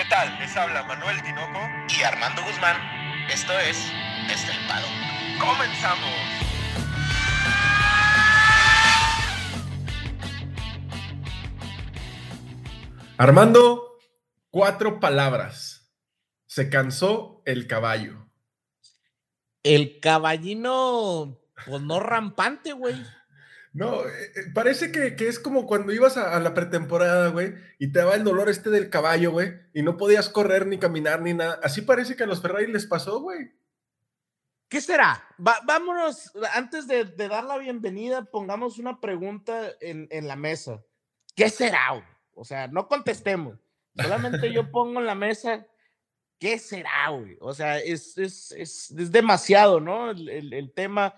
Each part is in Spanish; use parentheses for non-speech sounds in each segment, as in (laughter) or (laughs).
¿Qué tal? Les habla Manuel Tinoco y Armando Guzmán. Esto es Estelpado. ¡Comenzamos! Armando, cuatro palabras. Se cansó el caballo. El caballino, pues no rampante, güey. No, eh, eh, parece que, es como cuando ibas a, la pretemporada, güey, y te daba el dolor este del caballo, güey, y no podías correr ni caminar ni nada. Así parece que a los Ferrari les pasó, güey. ¿Qué será? vámonos, antes de, dar la bienvenida, pongamos una pregunta en, la mesa. ¿Qué será? O sea, no contestemos. Solamente yo (laughs) pongo en la mesa, ¿qué será, güey? O sea, es, demasiado, ¿no? El, el tema,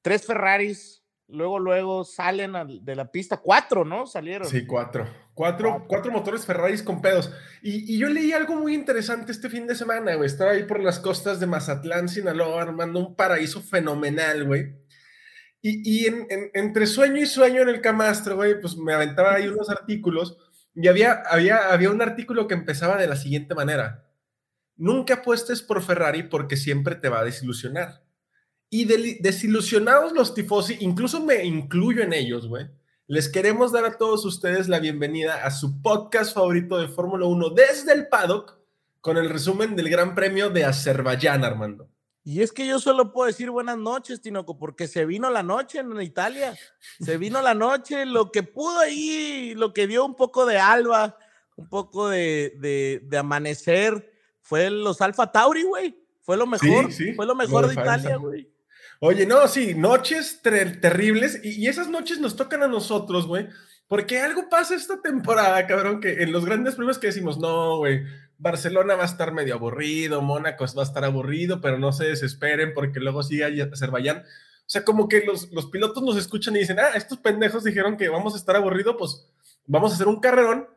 tres Ferraris, luego, luego salen de la pista. Cuatro, ¿no? Salieron. Sí, cuatro. Cuatro, cuatro. motores Ferraris con pedos. Y, yo leí algo muy interesante este fin de semana, güey. Estaba ahí por las costas de Mazatlán, Sinaloa, armando un paraíso fenomenal, güey. Y, entre sueño y sueño en el camastro, güey, pues me aventaba ahí unos artículos y había, había, había un artículo que empezaba de la siguiente manera. Nunca apuestes por Ferrari porque siempre te va a desilusionar. Y desilusionados los tifosi, incluso me incluyo en ellos, güey. Les queremos dar a todos ustedes la bienvenida a su podcast favorito de Fórmula 1 desde el paddock con el resumen del Gran Premio de Azerbaiyán, Armando. Y es que yo solo puedo decir buenas noches, Tinoco, porque se vino la noche en Italia. Se vino la noche, lo que pudo ahí, lo que dio un poco de alba, un poco de, de, amanecer, fue los Alfa Tauri, güey. Fue lo mejor, fue lo mejor de Italia, güey. Oye, no, sí, noches terribles y, esas noches nos tocan a nosotros, güey, porque algo pasa esta temporada, cabrón, que en los grandes premios que decimos, no, güey, Barcelona va a estar medio aburrido, Mónaco va a estar aburrido, pero no se desesperen porque luego sigue Azerbaiyán. O sea, como que los, los pilotos nos escuchan y dicen, ah, estos pendejos dijeron que vamos a estar aburridos, pues vamos a hacer un carrerón.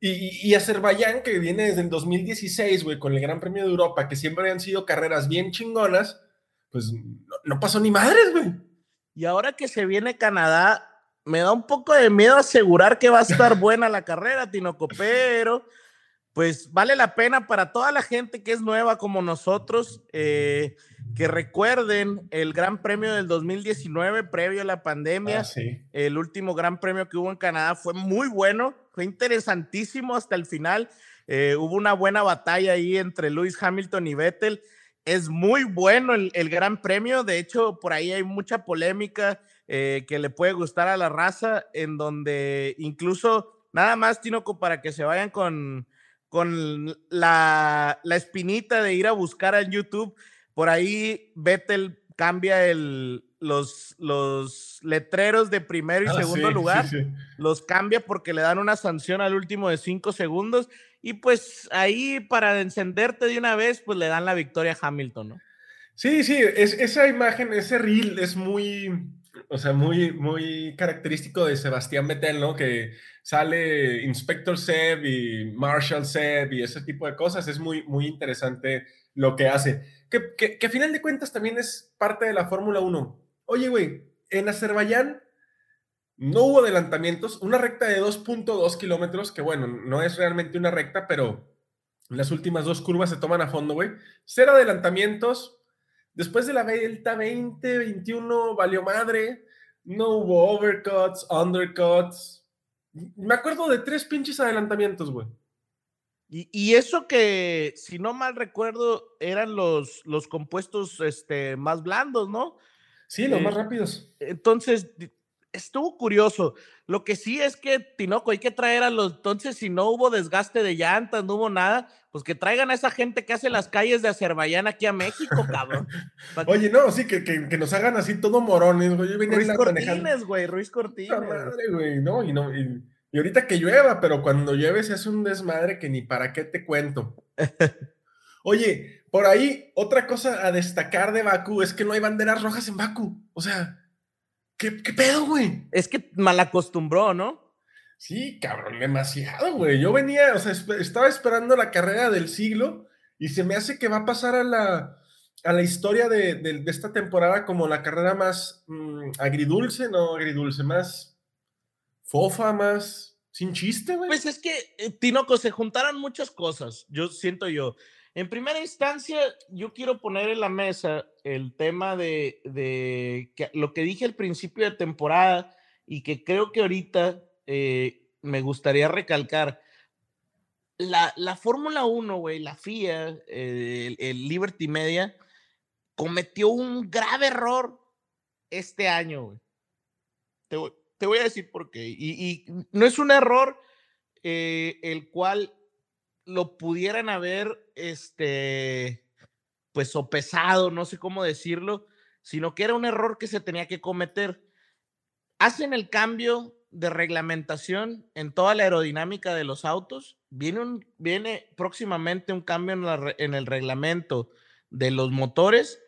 Y, y, Azerbaiyán, que viene desde el 2016, güey, con el Gran Premio de Europa, que siempre han sido carreras bien chingonas, pues no, pasó ni madres, güey. Y ahora que se viene Canadá, me da un poco de miedo asegurar que va a estar (laughs) buena la carrera, Tinoco, pero pues vale la pena para toda la gente que es nueva como nosotros, eh, que recuerden el Gran Premio del 2019, previo a la pandemia. Ah, el último Gran Premio que hubo en Canadá fue muy bueno, fue interesantísimo hasta el final. Eh, hubo una buena batalla ahí entre Lewis Hamilton y Vettel es muy bueno el, Gran Premio. De hecho, por ahí hay mucha polémica eh, que le puede gustar a la raza, en donde incluso nada más, Tinoco, para que se vayan con, con la, espinita de ir a buscar en YouTube. Por ahí Vettel cambia el, los, los letreros de primero y ah, segundo lugar, los cambia porque le dan una sanción al último de cinco segundos y pues ahí para encenderte de una vez, pues le dan la victoria a Hamilton, ¿no? Sí, sí, es, esa imagen, ese reel es muy, o sea, muy, muy característico de Sebastián Vettel, ¿no? Que sale Inspector Seb y Marshall Seb y ese tipo de cosas. Es muy, muy interesante lo que hace. Que, que, que a final de cuentas también es parte de la Fórmula 1. Oye, güey, en Azerbaiyán no hubo adelantamientos, una recta de 2.2 kilómetros, que bueno, no es realmente una recta, pero las últimas dos curvas se toman a fondo, güey. Cero adelantamientos. Después de la Delta 20, 21, valió madre. No hubo overcuts, undercuts. Me acuerdo de tres pinches adelantamientos, güey. Y, eso que, si no mal recuerdo, eran los, los compuestos este, más blandos, ¿no? Sí, los más eh, rápidos. Entonces, estuvo curioso. Lo que sí es que, Tinoco, hay que traer a los, entonces, si no hubo desgaste de llantas, no hubo nada, pues que traigan a esa gente que hace las calles de Azerbaiyán aquí a México, (laughs) cabrón. Oye, no, sí, que, que, nos hagan así todo morones, güey. Ruiz Cortines, güey, Ruiz Cortines. Madre, güey, no, y no, y, y, ahorita que llueva, pero cuando llueve se hace un desmadre que ni para qué te cuento. (laughs) Oye, por ahí, otra cosa a destacar de Bakú es que no hay banderas rojas en Bakú. O sea, ¿Qué, pedo, güey? Es que mal acostumbró, ¿no? Sí, cabrón, demasiado, güey. Yo venía, o sea, estaba esperando la carrera del siglo y se me hace que va a pasar a la, a la historia de, esta temporada como la carrera más mm, agridulce, no agridulce, más fofa, más Sin chiste, güey. Pues es que, eh, Tinoco, se juntaron muchas cosas, yo siento yo. En primera instancia, yo quiero poner en la mesa el tema de, de lo que dije al principio de temporada y que creo que ahorita eh, me gustaría recalcar. La, la Fórmula 1, güey, la FIA, eh, el, el Liberty Media, cometió un grave error este año, güey. Te, voy- a decir por qué. Y, y no es un error eh, el cual lo pudieran haber, este, pues, sopesado, no sé cómo decirlo, sino que era un error que se tenía que cometer. Hacen el cambio de reglamentación en toda la aerodinámica de los autos. Viene, un, viene próximamente un cambio en, la en el reglamento de los motores.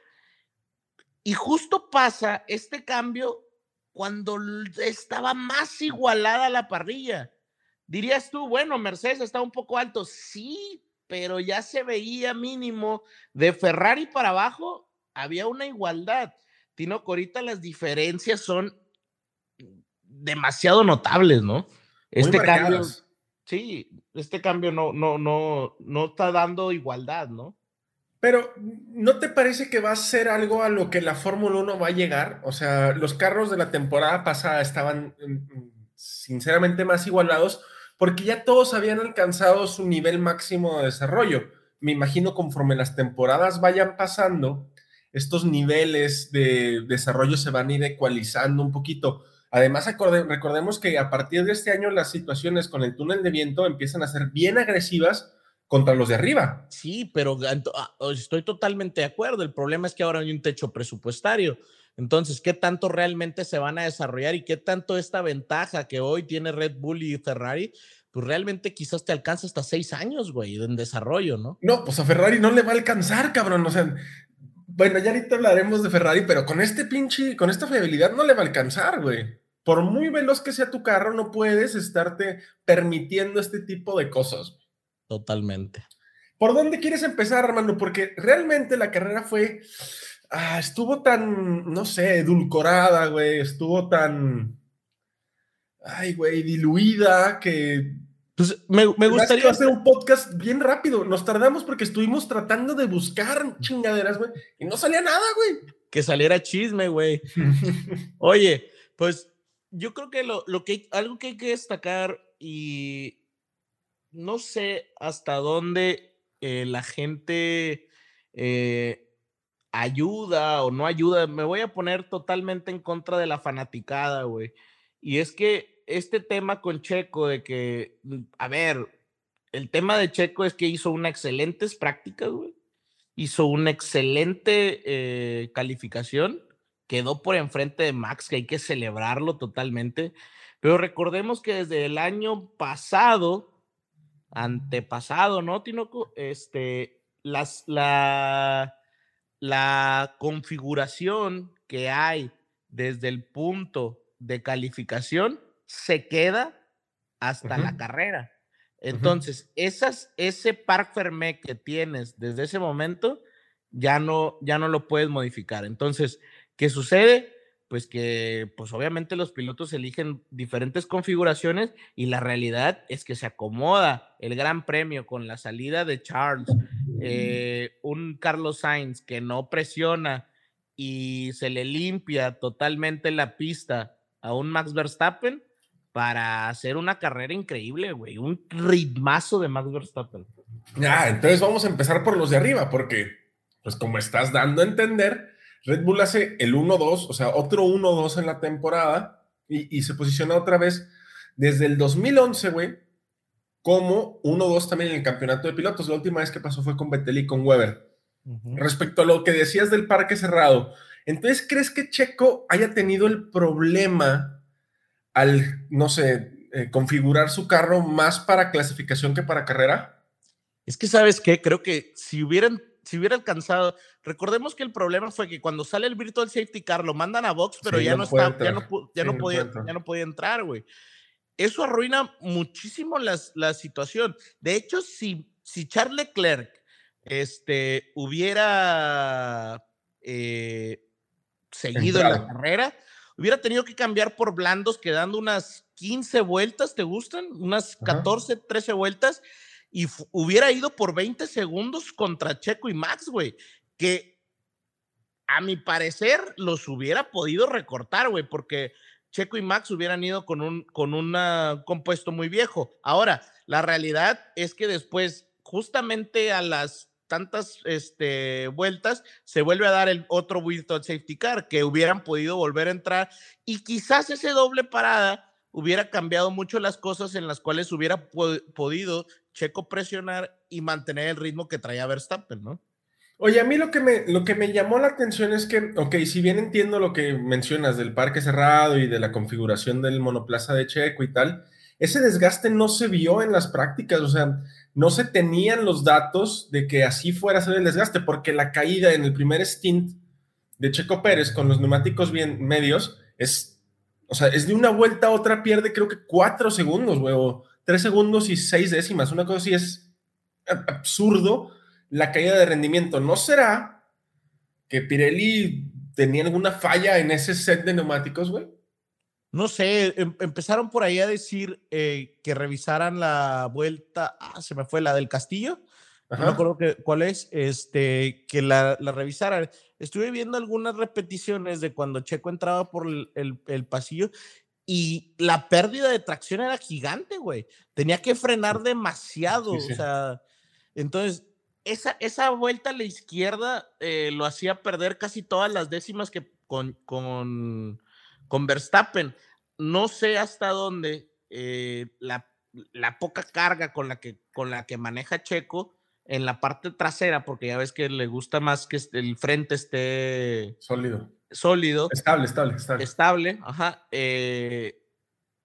Y justo pasa este cambio cuando estaba más igualada la parrilla. Dirías tú, bueno, Mercedes está un poco alto. Sí, pero ya se veía mínimo de Ferrari para abajo, había una igualdad. Tino, ahorita las diferencias son demasiado notables, ¿no? Este cambio, sí, este cambio no, no, no, no está dando igualdad, ¿no? Pero, ¿no te parece que va a ser algo a lo que la Fórmula 1 va a llegar? O sea, los carros de la temporada pasada estaban mm, sinceramente más igualados porque ya todos habían alcanzado su nivel máximo de desarrollo. Me imagino conforme las temporadas vayan pasando, estos niveles de desarrollo se van a ir ecualizando un poquito. Además, recordemos que a partir de este año las situaciones con el túnel de viento empiezan a ser bien agresivas contra los de arriba. Sí, pero ah, estoy totalmente de acuerdo. El problema es que ahora hay un techo presupuestario. Entonces, ¿qué tanto realmente se van a desarrollar y qué tanto esta ventaja que hoy tiene Red Bull y Ferrari, pues realmente quizás te alcanza hasta seis años, güey, en desarrollo, ¿no? No, pues a Ferrari no le va a alcanzar, cabrón. O sea, bueno, ya ahorita hablaremos de Ferrari, pero con este pinche, con esta fiabilidad no le va a alcanzar, güey. Por muy veloz que sea tu carro, no puedes estarte permitiendo este tipo de cosas. Totalmente. ¿Por dónde quieres empezar, hermano? Porque realmente la carrera fue, ah, estuvo tan, no sé, edulcorada, güey, estuvo tan, ay, güey, diluida, que Pues me, me gustaría hacer un podcast bien rápido. Nos tardamos porque estuvimos tratando de buscar chingaderas, güey, y no salía nada, güey. que saliera chisme, güey. (laughs) Oye, pues yo creo que lo, lo que algo que hay que destacar y no sé hasta dónde eh, la gente eh, ayuda o no ayuda. Me voy a poner totalmente en contra de la fanaticada, güey. Y es que este tema con Checo de que, mm, a ver, el tema de Checo es que hizo unas excelentes prácticas, güey. Hizo una excelente eh, calificación. Quedó por enfrente de Max, que hay que celebrarlo totalmente. Pero recordemos que desde el año pasado, antepasado, ¿no, Tinoco? Este, las, la, la configuración que hay desde el punto de calificación se queda hasta la carrera. Entonces, esas, ese Parc Fermé que tienes desde ese momento, ya no, ya no lo puedes modificar. Entonces, ¿qué sucede? Pues que, pues obviamente los pilotos eligen diferentes configuraciones y la realidad es que se acomoda el Gran Premio con la salida de Charles, eh, un Carlos Sainz que no presiona y se le limpia totalmente la pista a un Max Verstappen para hacer una carrera increíble, güey, un ritmazo de Max Verstappen. Ah, entonces vamos a empezar por los de arriba, porque, pues como estás dando a entender, Red Bull hace el 1-2, o sea, otro 1-2 en la temporada y, y se posiciona otra vez desde el 2011, güey, como 1-2 también en el campeonato de pilotos. La última vez que pasó fue con Vettel y con Weber. Respecto a lo que decías del parque cerrado, entonces, ¿crees que Checo haya tenido el problema al, no sé, eh, configurar su carro más para clasificación que para carrera? Es que, ¿sabes qué? Creo que si hubieran, si hubiera alcanzado, recordemos que el problema fue que cuando sale el Virtual Safety Car lo mandan a box, pero Sí, ya no está, ya no, ya Sí, podía, ya no podía entrar, güey. Eso arruina muchísimo las, la situación. De hecho, si, si Charles Leclerc este, hubiera eh, seguido en la carrera, hubiera tenido que cambiar por blandos quedando unas 15 vueltas, ¿te gustan? Unas 14, 13 vueltas y hubiera ido por 20 segundos contra Checo y Max, güey, que a mi parecer los hubiera podido recortar, güey, porque Checo y Max hubieran ido con un con compuesto muy viejo. Ahora, la realidad es que después, justamente a las tantas este, vueltas, se vuelve a dar el otro virtual safety car que hubieran podido volver a entrar y quizás ese doble parada hubiera cambiado mucho las cosas en las cuales hubiera podido Checo presionar y mantener el ritmo que traía Verstappen, ¿no? Oye, a mí lo que, me, lo que me llamó la atención es que, ok, si bien entiendo lo que mencionas del parque cerrado y de la configuración del monoplaza de Checo y tal, ese desgaste no se vio en las prácticas, o sea, no se tenían los datos de que así fuera a ser el desgaste, porque la caída en el primer stint de Checo Pérez con los neumáticos bien medios es, o sea, es de una vuelta a otra pierde creo que cuatro segundos, güey, o tres segundos y seis décimas, una cosa así es absurdo la caída de rendimiento. ¿No será que Pirelli tenía alguna falla en ese set de neumáticos, güey? No sé, em, empezaron por ahí a decir eh, que revisaran la vuelta, ah, se me fue la del Castillo, no me acuerdo que, cuál es, este, que la, la, revisaran. Estuve viendo algunas repeticiones de cuando Checo entraba por el, el, pasillo y la pérdida de tracción era gigante, güey. Tenía que frenar demasiado, o sea, entonces esa, esa vuelta a la izquierda eh, lo hacía perder casi todas las décimas que con, con con Verstappen. No sé hasta dónde eh, la, poca carga con la, que, con la que maneja Checo en la parte trasera, porque ya ves que le gusta más que el frente esté sólido. Sólido. Estable, estable, estable. Estable, ajá. Eh,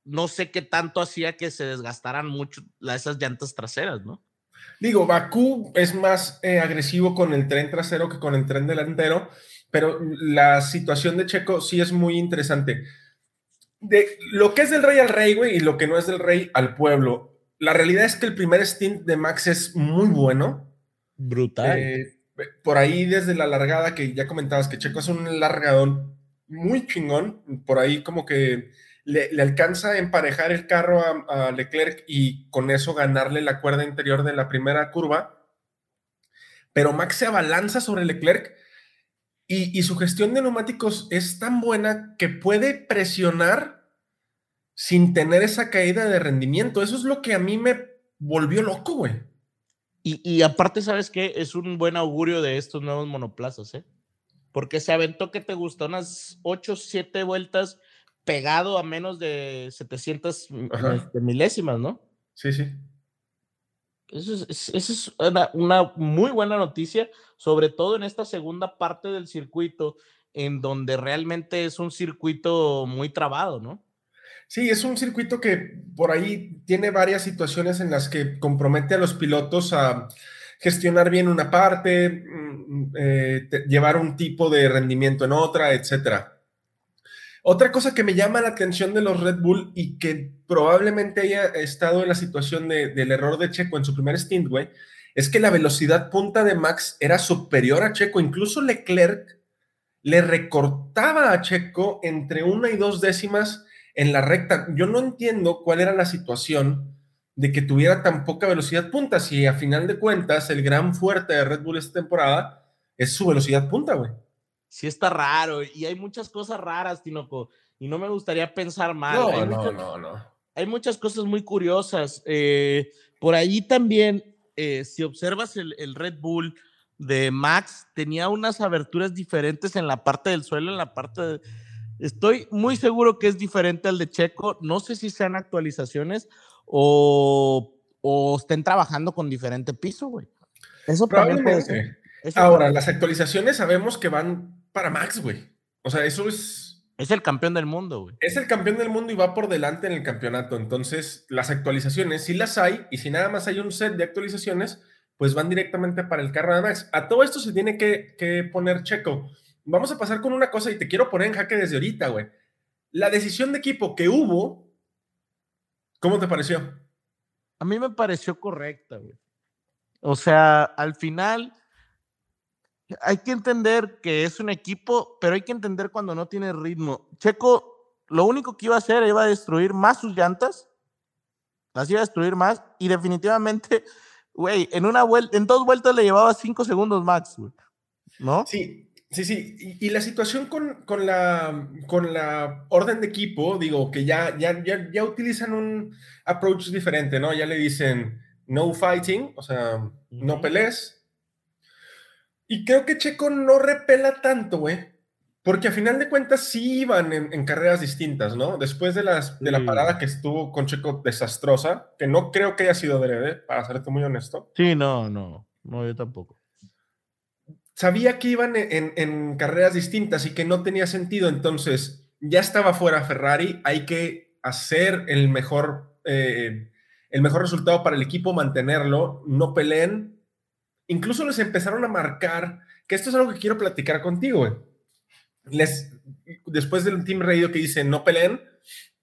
no sé qué tanto hacía que se desgastaran mucho esas llantas traseras, ¿no? Digo, Bakú es más eh, agresivo con el tren trasero que con el tren delantero pero la situación de Checo sí es muy interesante. De lo que es del rey al rey, güey, y lo que no es del rey al pueblo. La realidad es que el primer stint de Max es muy bueno. Brutal. Eh, por ahí desde la largada que ya comentabas que Checo es un largadón muy chingón, por ahí como que le, alcanza a emparejar el carro a, Leclerc y con eso ganarle la cuerda interior de la primera curva. Pero Max se abalanza sobre Leclerc y, su gestión de neumáticos es tan buena que puede presionar sin tener esa caída de rendimiento. Eso es lo que a mí me volvió loco, güey. Y, aparte, ¿sabes qué? Es un buen augurio de estos nuevos monoplazas, ¿eh? Porque se aventó que te gustó unas 8, 7 vueltas pegado a menos de 700 este, milésimas, ¿no? Sí, sí. Eso es, una, muy buena noticia, sobre todo en esta segunda parte del circuito, en donde realmente es un circuito muy trabado, ¿no? Sí, es un circuito que por ahí tiene varias situaciones en las que compromete a los pilotos a gestionar bien una parte, mm, eh, llevar un tipo de rendimiento en otra, etcétera. Otra cosa que me llama la atención de los Red Bull y que probablemente haya estado en la situación del error de Checo en su primer stint, güey, es que la velocidad punta de Max era superior a Checo. Incluso Leclerc le recortaba a Checo entre una y dos décimas en la recta. Yo no entiendo cuál era la situación de que tuviera tan poca velocidad punta, si a final de cuentas el gran fuerte de Red Bull esta temporada es su velocidad punta, güey sí está raro y hay muchas cosas raras, Tinoco, y no me gustaría pensar mal. No, hay no, muchas, no, no. Hay muchas cosas muy curiosas. Eh, por ahí también, eh, si observas el, Red Bull de Max, tenía unas aberturas diferentes en la parte del suelo, en la parte de... Estoy muy seguro que es diferente al de Checo. No sé si sean actualizaciones o, o estén trabajando con diferente piso, güey. Eso también puede ser. Ahora, las actualizaciones sabemos que van para Max, güey. O sea, eso es. Es el campeón del mundo, güey. Es el campeón del mundo y va por delante en el campeonato. Entonces, las actualizaciones sí las hay, y si nada más hay un set de actualizaciones, pues van directamente para el carro de Max. A todo esto se tiene que, que poner checo. Vamos a pasar con una cosa y te quiero poner en jaque desde ahorita, güey. La decisión de equipo que hubo, ¿cómo te pareció? A mí me pareció correcta, güey. O sea, al final hay que entender que es un equipo, pero hay que entender cuando no tiene ritmo. Checo, lo único que iba a hacer iba a destruir más sus llantas, las iba a destruir más y definitivamente, (laughs) güey, en una vuelta, en dos vueltas le llevaba cinco segundos max, ¿no? Sí, sí, sí. Y, la situación con, con, la, con la orden de equipo, digo, que ya, ya, ya, ya utilizan un approach diferente, ¿no? Ya le dicen no fighting, o sea, no pelees y creo que Checo no repela tanto, güey. Porque a final de cuentas sí iban en, carreras distintas, ¿no? Después de, las, de la parada que estuvo con Checo desastrosa, que no creo que haya sido breve, para serte muy honesto. Sí, no, no, no, yo tampoco. Sabía que iban en, carreras distintas y que no tenía sentido, entonces ya estaba fuera Ferrari, hay que hacer el mejor, eh, el mejor resultado para el equipo, mantenerlo, no peleen, incluso les empezaron a marcar, que esto es algo que quiero platicar contigo, Les, después del Team Radio que dice no peleen,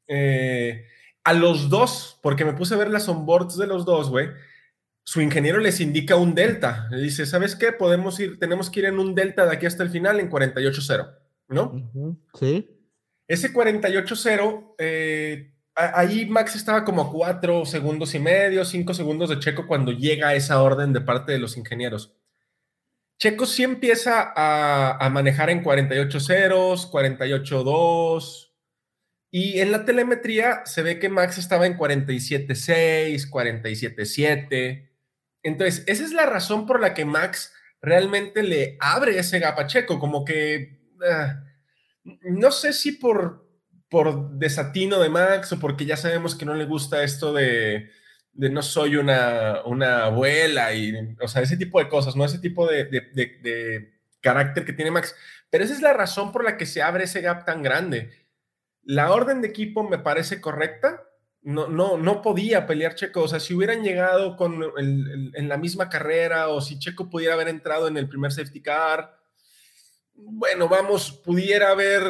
eh, a los dos, porque me puse a ver las onboards de los dos, güey, su ingeniero les indica un delta. Le dice, ¿sabes qué? Podemos ir, tenemos que ir en un delta de aquí hasta el final en 48-0, ¿no? Sí. Ese 48-0 eh, ahí Max estaba como cuatro segundos y medio, cinco segundos de Checo cuando llega esa orden de parte de los ingenieros. Checo sí empieza a, manejar en 48 ceros, 48 2, y en la telemetría se ve que Max estaba en 47 6, 47 7. Entonces, esa es la razón por la que Max realmente le abre ese gap a Checo, como que, ah, no sé si por por desatino de Max o porque ya sabemos que no le gusta esto de, no soy una, una, abuela y, o sea, ese tipo de cosas, ¿no? Ese tipo de, carácter que tiene Max. Pero esa es la razón por la que se abre ese gap tan grande. La orden de equipo me parece correcta. No, no, no podía pelear Checo. O sea, si hubieran llegado con en la misma carrera o si Checo pudiera haber entrado en el primer safety car, bueno, vamos, pudiera haber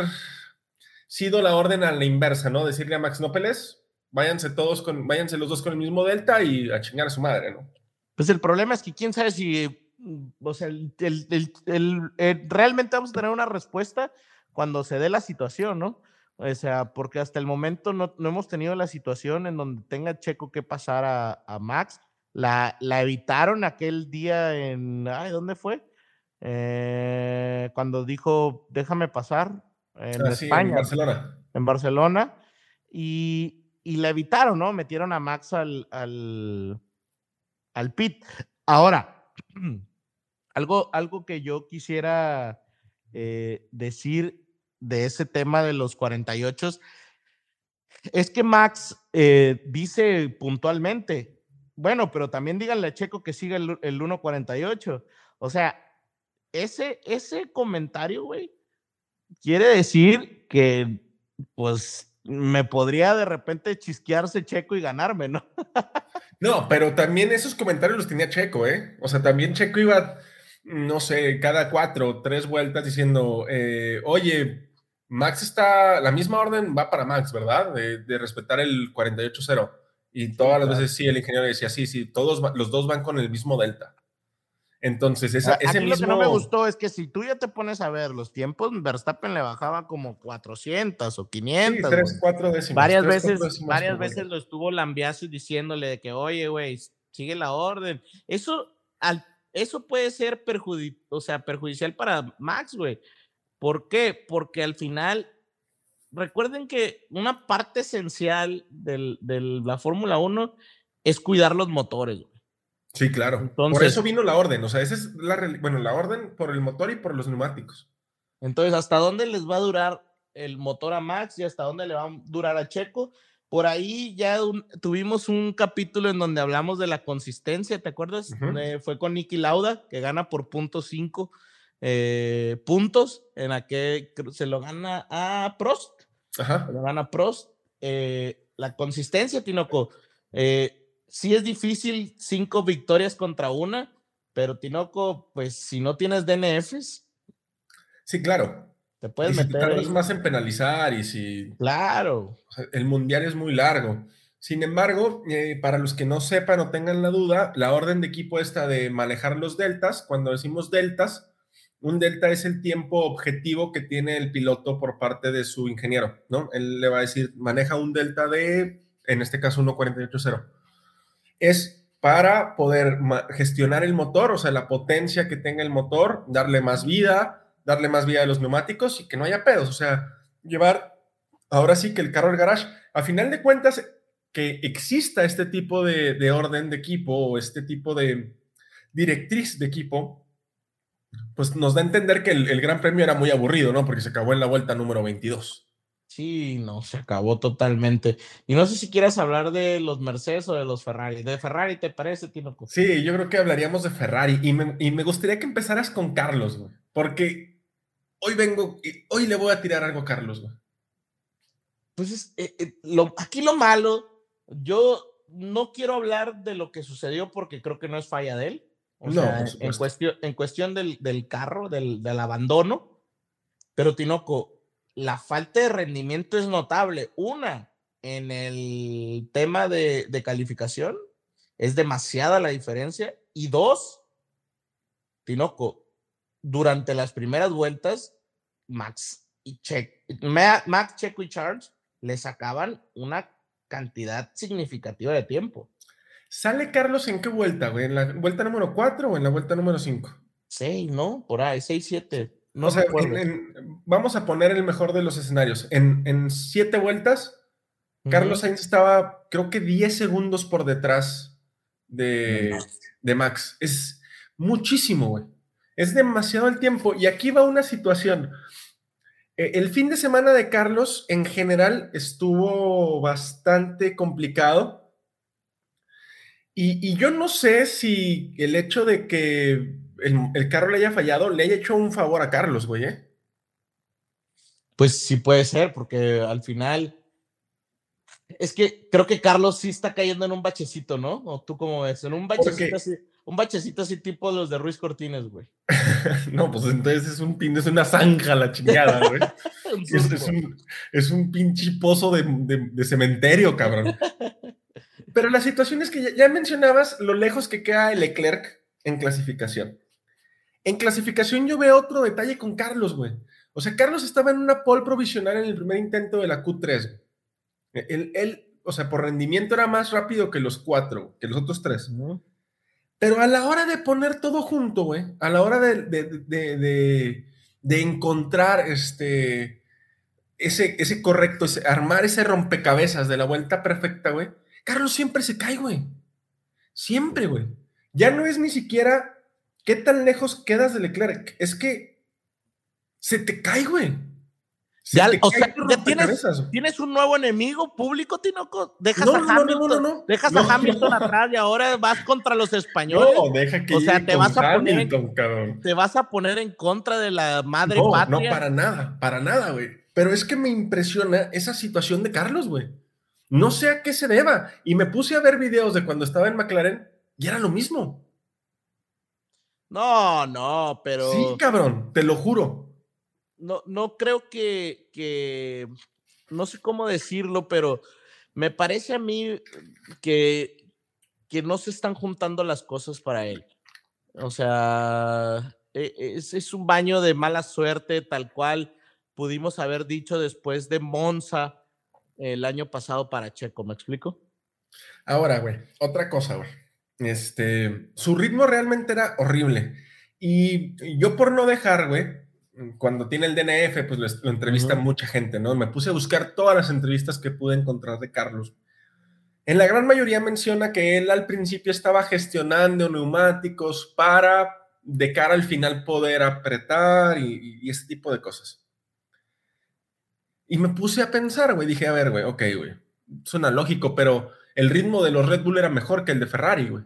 sido la orden a la inversa, ¿no? Decirle a Max, no pelees, váyanse todos con, váyanse los dos con el mismo delta y a chingar a su madre, ¿no? Pues el problema es que quién sabe si, o sea, el, el, realmente vamos a tener una respuesta cuando se dé la situación, ¿no? O sea, porque hasta el momento no, no hemos tenido la situación en donde tenga Checo que pasar a, a Max. La, la, evitaron aquel día en, ay, ¿dónde fue? Eh, cuando dijo, déjame pasar, en ah, España. en Barcelona. En Barcelona. Y, y, la evitaron, ¿no? Metieron a Max al, al, al pit. Ahora, (clears throat) algo, algo que yo quisiera eh, decir de ese tema de los 48 es que Max eh, dice puntualmente, bueno, pero también díganle a Checo que siga el, el 1.48. O sea, ese, ese comentario, güey, quiere decir que, pues, me podría de repente chisquearse Checo y ganarme, ¿no? (laughs) no, pero también esos comentarios los tenía Checo, ¿eh? O sea, también Checo iba, no sé, cada cuatro o tres vueltas diciendo, eh, oye, Max está, la misma orden va para Max, ¿verdad? De, respetar el 48-0. Y todas las veces sí, el ingeniero decía, sí, sí, todos, los dos van con el mismo delta. Entonces, esa, ese mismo... Lo que no me gustó es que si tú ya te pones a ver los tiempos, Verstappen le bajaba como 400 o 500. Sí, tres, cuatro décimas. Varias veces, varias veces lo estuvo lambiazo diciéndole de que, oye, güey, sigue la orden. Eso, al, eso puede ser o sea, perjudicial para Max, güey. ¿Por qué? Porque al final, recuerden que una parte esencial de la Fórmula 1 es cuidar los motores. Sí, claro. por eso vino la orden. O sea, esa es la, bueno, la orden por el motor y por los neumáticos. Entonces, ¿hasta dónde les va a durar el motor a Max y hasta dónde le va a durar a Checo? Por ahí ya tuvimos un capítulo en donde hablamos de la consistencia, ¿te acuerdas? fue con Nicky Lauda, que gana por punto cinco eh, puntos, en la que se lo gana a Prost. Ajá. Se lo gana Prost. Eh, la consistencia, Tinoco. Eh, sí es difícil cinco victorias contra una, pero Tinoco, pues si no tienes DNFs. Sí, claro. Te puedes meter. más en penalizar y si. Claro. el mundial es muy largo. Sin embargo, eh, para los que no sepan o tengan la duda, la orden de equipo esta de manejar los deltas, cuando decimos deltas, un delta es el tiempo objetivo que tiene el piloto por parte de su ingeniero, ¿no? Él le va a decir, maneja un delta de, en este caso, 1.48.0. Es para poder gestionar el motor, o sea, la potencia que tenga el motor, darle más vida, darle más vida a los neumáticos y que no haya pedos, o sea, llevar ahora sí que el carro al garage, a final de cuentas, que exista este tipo de, de orden de equipo o este tipo de directriz de equipo, pues nos da a entender que el, Gran Premio era muy aburrido, ¿no? Porque se acabó en la vuelta número 22. Sí, no, se acabó totalmente. Y no sé si quieres hablar de los Mercedes o de los Ferrari. ¿De Ferrari te parece, Tino? Sí, yo creo que hablaríamos de Ferrari. Y me, y me gustaría que empezaras con Carlos, güey. Porque hoy vengo, hoy le voy a tirar algo a Carlos, güey. Pues eh, eh, lo, aquí lo malo, yo no quiero hablar de lo que sucedió porque creo que no es falla de él. O sea, en cuestión, en cuestión del, del carro, del, del, abandono. Pero Tinoco, la falta de rendimiento es notable. Una, en el tema de, de calificación, es demasiada la diferencia. Y dos, Tinoco, durante las primeras vueltas, Max y Max, Checo y Charles le sacaban una cantidad significativa de tiempo. ¿Sale Carlos en qué vuelta, güey? ¿En la vuelta número 4 o en la vuelta número 5? 6, ¿no? Por ahí, 6, 7. No o sea, vamos a poner el mejor de los escenarios. En, en siete vueltas, Carlos Sainz estaba, creo que 10 segundos por detrás de, de Max. Es muchísimo, güey. Es demasiado el tiempo. Y aquí va una situación. E, el fin de semana de Carlos, en general, estuvo bastante complicado y, yo no sé si el hecho de que el, carro le haya fallado le haya hecho un favor a Carlos, güey. ¿eh? Pues sí puede ser, porque al final es que creo que Carlos sí está cayendo en un bachecito, ¿no? ¿O tú cómo ves? En un bachecito así, un bachecito así tipo los de Ruiz Cortines, güey. (laughs) no, pues entonces es un pin, es una zanja la chingada, (laughs) güey. es, un, pinche pozo de, de cementerio, cabrón. (laughs) Pero la situación es que ya, mencionabas lo lejos que queda el Leclerc en clasificación. En clasificación yo veo otro detalle con Carlos, güey. O sea, Carlos estaba en una pole provisional en el primer intento de la Q3. Él, él o sea, por rendimiento era más rápido que los cuatro, que los otros tres. Pero a la hora de poner todo junto, güey, a la hora de, de, de, encontrar este, ese, ese correcto, armar ese rompecabezas de la vuelta perfecta, güey, Carlos siempre se cae, güey. Siempre, güey. Ya no es ni siquiera qué tan lejos quedas de Leclerc. Es que se te cae, güey. ya, o sea, ya tienes, un nuevo enemigo público, Tinoco. Dejas a Hamilton, dejas a Hamilton atrás y ahora vas contra los españoles. No, deja que o sea, te vas a poner en, te vas a poner en contra de la madre patria. No, para nada, para nada, güey. Pero es que me impresiona esa situación de Carlos, güey. No sé a qué se deba. Y me puse a ver videos de cuando estaba en McLaren y era lo mismo. No, no, pero. Sí, cabrón, te lo juro. No, no creo que, que. No sé cómo decirlo, pero me parece a mí que, que no se están juntando las cosas para él. O sea, e, es, es un baño de mala suerte, tal cual pudimos haber dicho después de Monza el año pasado para Checo, ¿me explico? Ahora, güey, otra cosa, güey. Este, su ritmo realmente era horrible. Y yo por no dejar, güey, cuando tiene el DNF, pues lo, entrevista mucha gente, ¿no? Me puse a buscar todas las entrevistas que pude encontrar de Carlos. En la gran mayoría menciona que él al principio estaba gestionando neumáticos para de cara al final poder apretar y, y ese tipo de cosas. Y me puse a pensar, güey, dije, a ver, güey, ok, güey, suena lógico, pero el ritmo de los Red Bull era mejor que el de Ferrari, güey.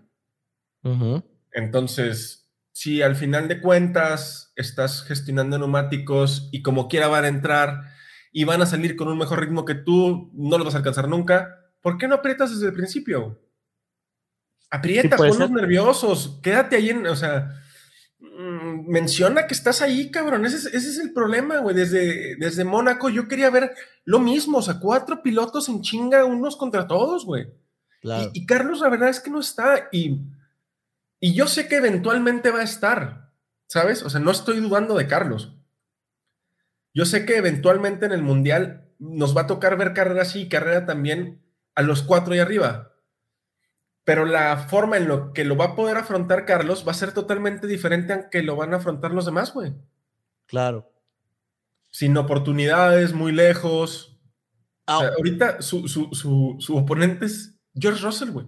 Entonces, si al final de cuentas estás gestionando neumáticos y como quiera van a entrar y van a salir con un mejor ritmo que tú, no lo vas a alcanzar nunca, ¿por qué no aprietas desde el principio? Aprieta, ponlos nerviosos, quédate ahí en, o sea, Mm, menciona que estás ahí, cabrón. Ese es, el problema, güey. Desde, desde Mónaco yo quería ver lo mismo, o sea, cuatro pilotos en chinga unos contra todos, güey. Y, y, Carlos, la verdad es que no está. Y, y yo sé que eventualmente va a estar, ¿sabes? O sea, no estoy dudando de Carlos. Yo sé que eventualmente en el Mundial nos va a tocar ver carrera así y carrera también a los cuatro y arriba. Pero la forma en lo que lo va a poder afrontar Carlos va a ser totalmente diferente a que lo van a afrontar los demás, güey. Claro. Sin oportunidades, muy lejos. Ah, O sea, ahorita su, su- su- su oponente es George Russell, güey.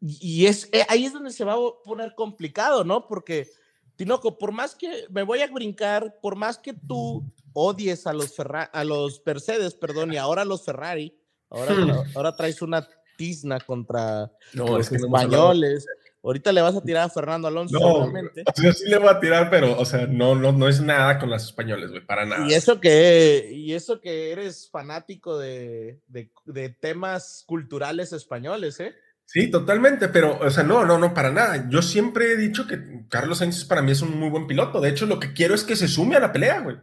Y es eh, ahí es donde se va a poner complicado, ¿no? Porque, Tinoco, por más que me voy a brincar, por más que tú odies a los, Ferra- a los Mercedes, perdón, y ahora a los Ferrari, ahora, Hmm. ahora traes una tizna contra No, los españoles. Ahorita le vas a tirar a Fernando Alonso, No, seguramente. o sea, sí le voy a tirar, pero, o sea, no, no, no es nada con los españoles, güey, para nada. Y eso que, y eso que eres fanático de, de, de temas culturales españoles, ¿eh? Sí, totalmente, pero, o sea, no, no, no, para nada. Yo siempre he dicho que Carlos Sainz para mí es un muy buen piloto. De hecho, lo que quiero es que se sume a la pelea, güey.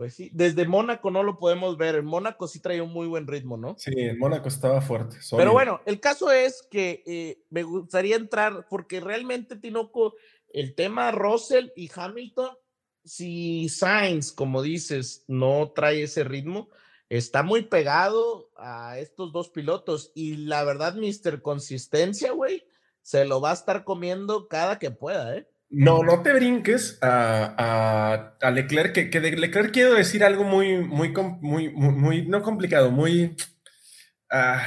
Pues sí, desde Mónaco no lo podemos ver. En Mónaco sí trae un muy buen ritmo, ¿no? Sí, en Mónaco estaba fuerte. Pero bueno, el caso es que eh, me gustaría entrar, porque realmente, Tinoco, el tema Russell y Hamilton, si Sainz, como dices, no trae ese ritmo, está muy pegado a estos dos pilotos. Y la verdad, Mr. Consistencia, güey, se lo va a estar comiendo cada que pueda, ¿eh? No, no te brinques a, a- a Leclerc, que, que de Leclerc quiero decir algo muy, muy, muy, muy, muy- no complicado, muy ah,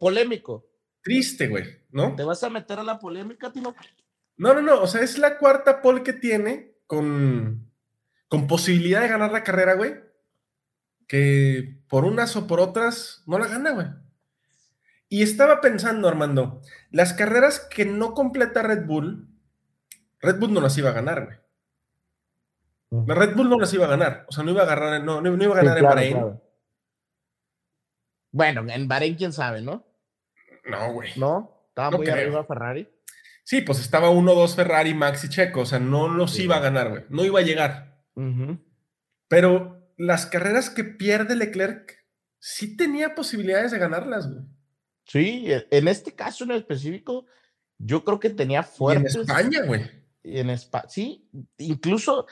polémico. triste, güey, ¿no? ¿Te vas a meter a la polémica, Tinoco? No, no, no, o sea, es la cuarta pole que tiene con, con posibilidad de ganar la carrera, güey, que por unas o por otras no la gana, güey. Y estaba pensando, Armando, las carreras que no completa Red Bull, Red Bull no las iba a ganar, güey. La Red Bull no las iba a ganar, o sea, no iba a agarrar, no, no, iba a ganar en Bahrein. Bueno, en Bahrein, quién sabe, ¿no? No, güey. ¿No? Estaba No muy creo. arriba Ferrari. Sí, pues estaba 1-2 Ferrari, Max y Checo, o sea, no los Sí. iba a ganar, güey. No iba a llegar. Pero las carreras que pierde Leclerc, sí tenía posibilidades de ganarlas, güey. Sí, e- en este caso en específico, yo creo que tenía Y en fuertes. España, güey. En España, sí, incluso,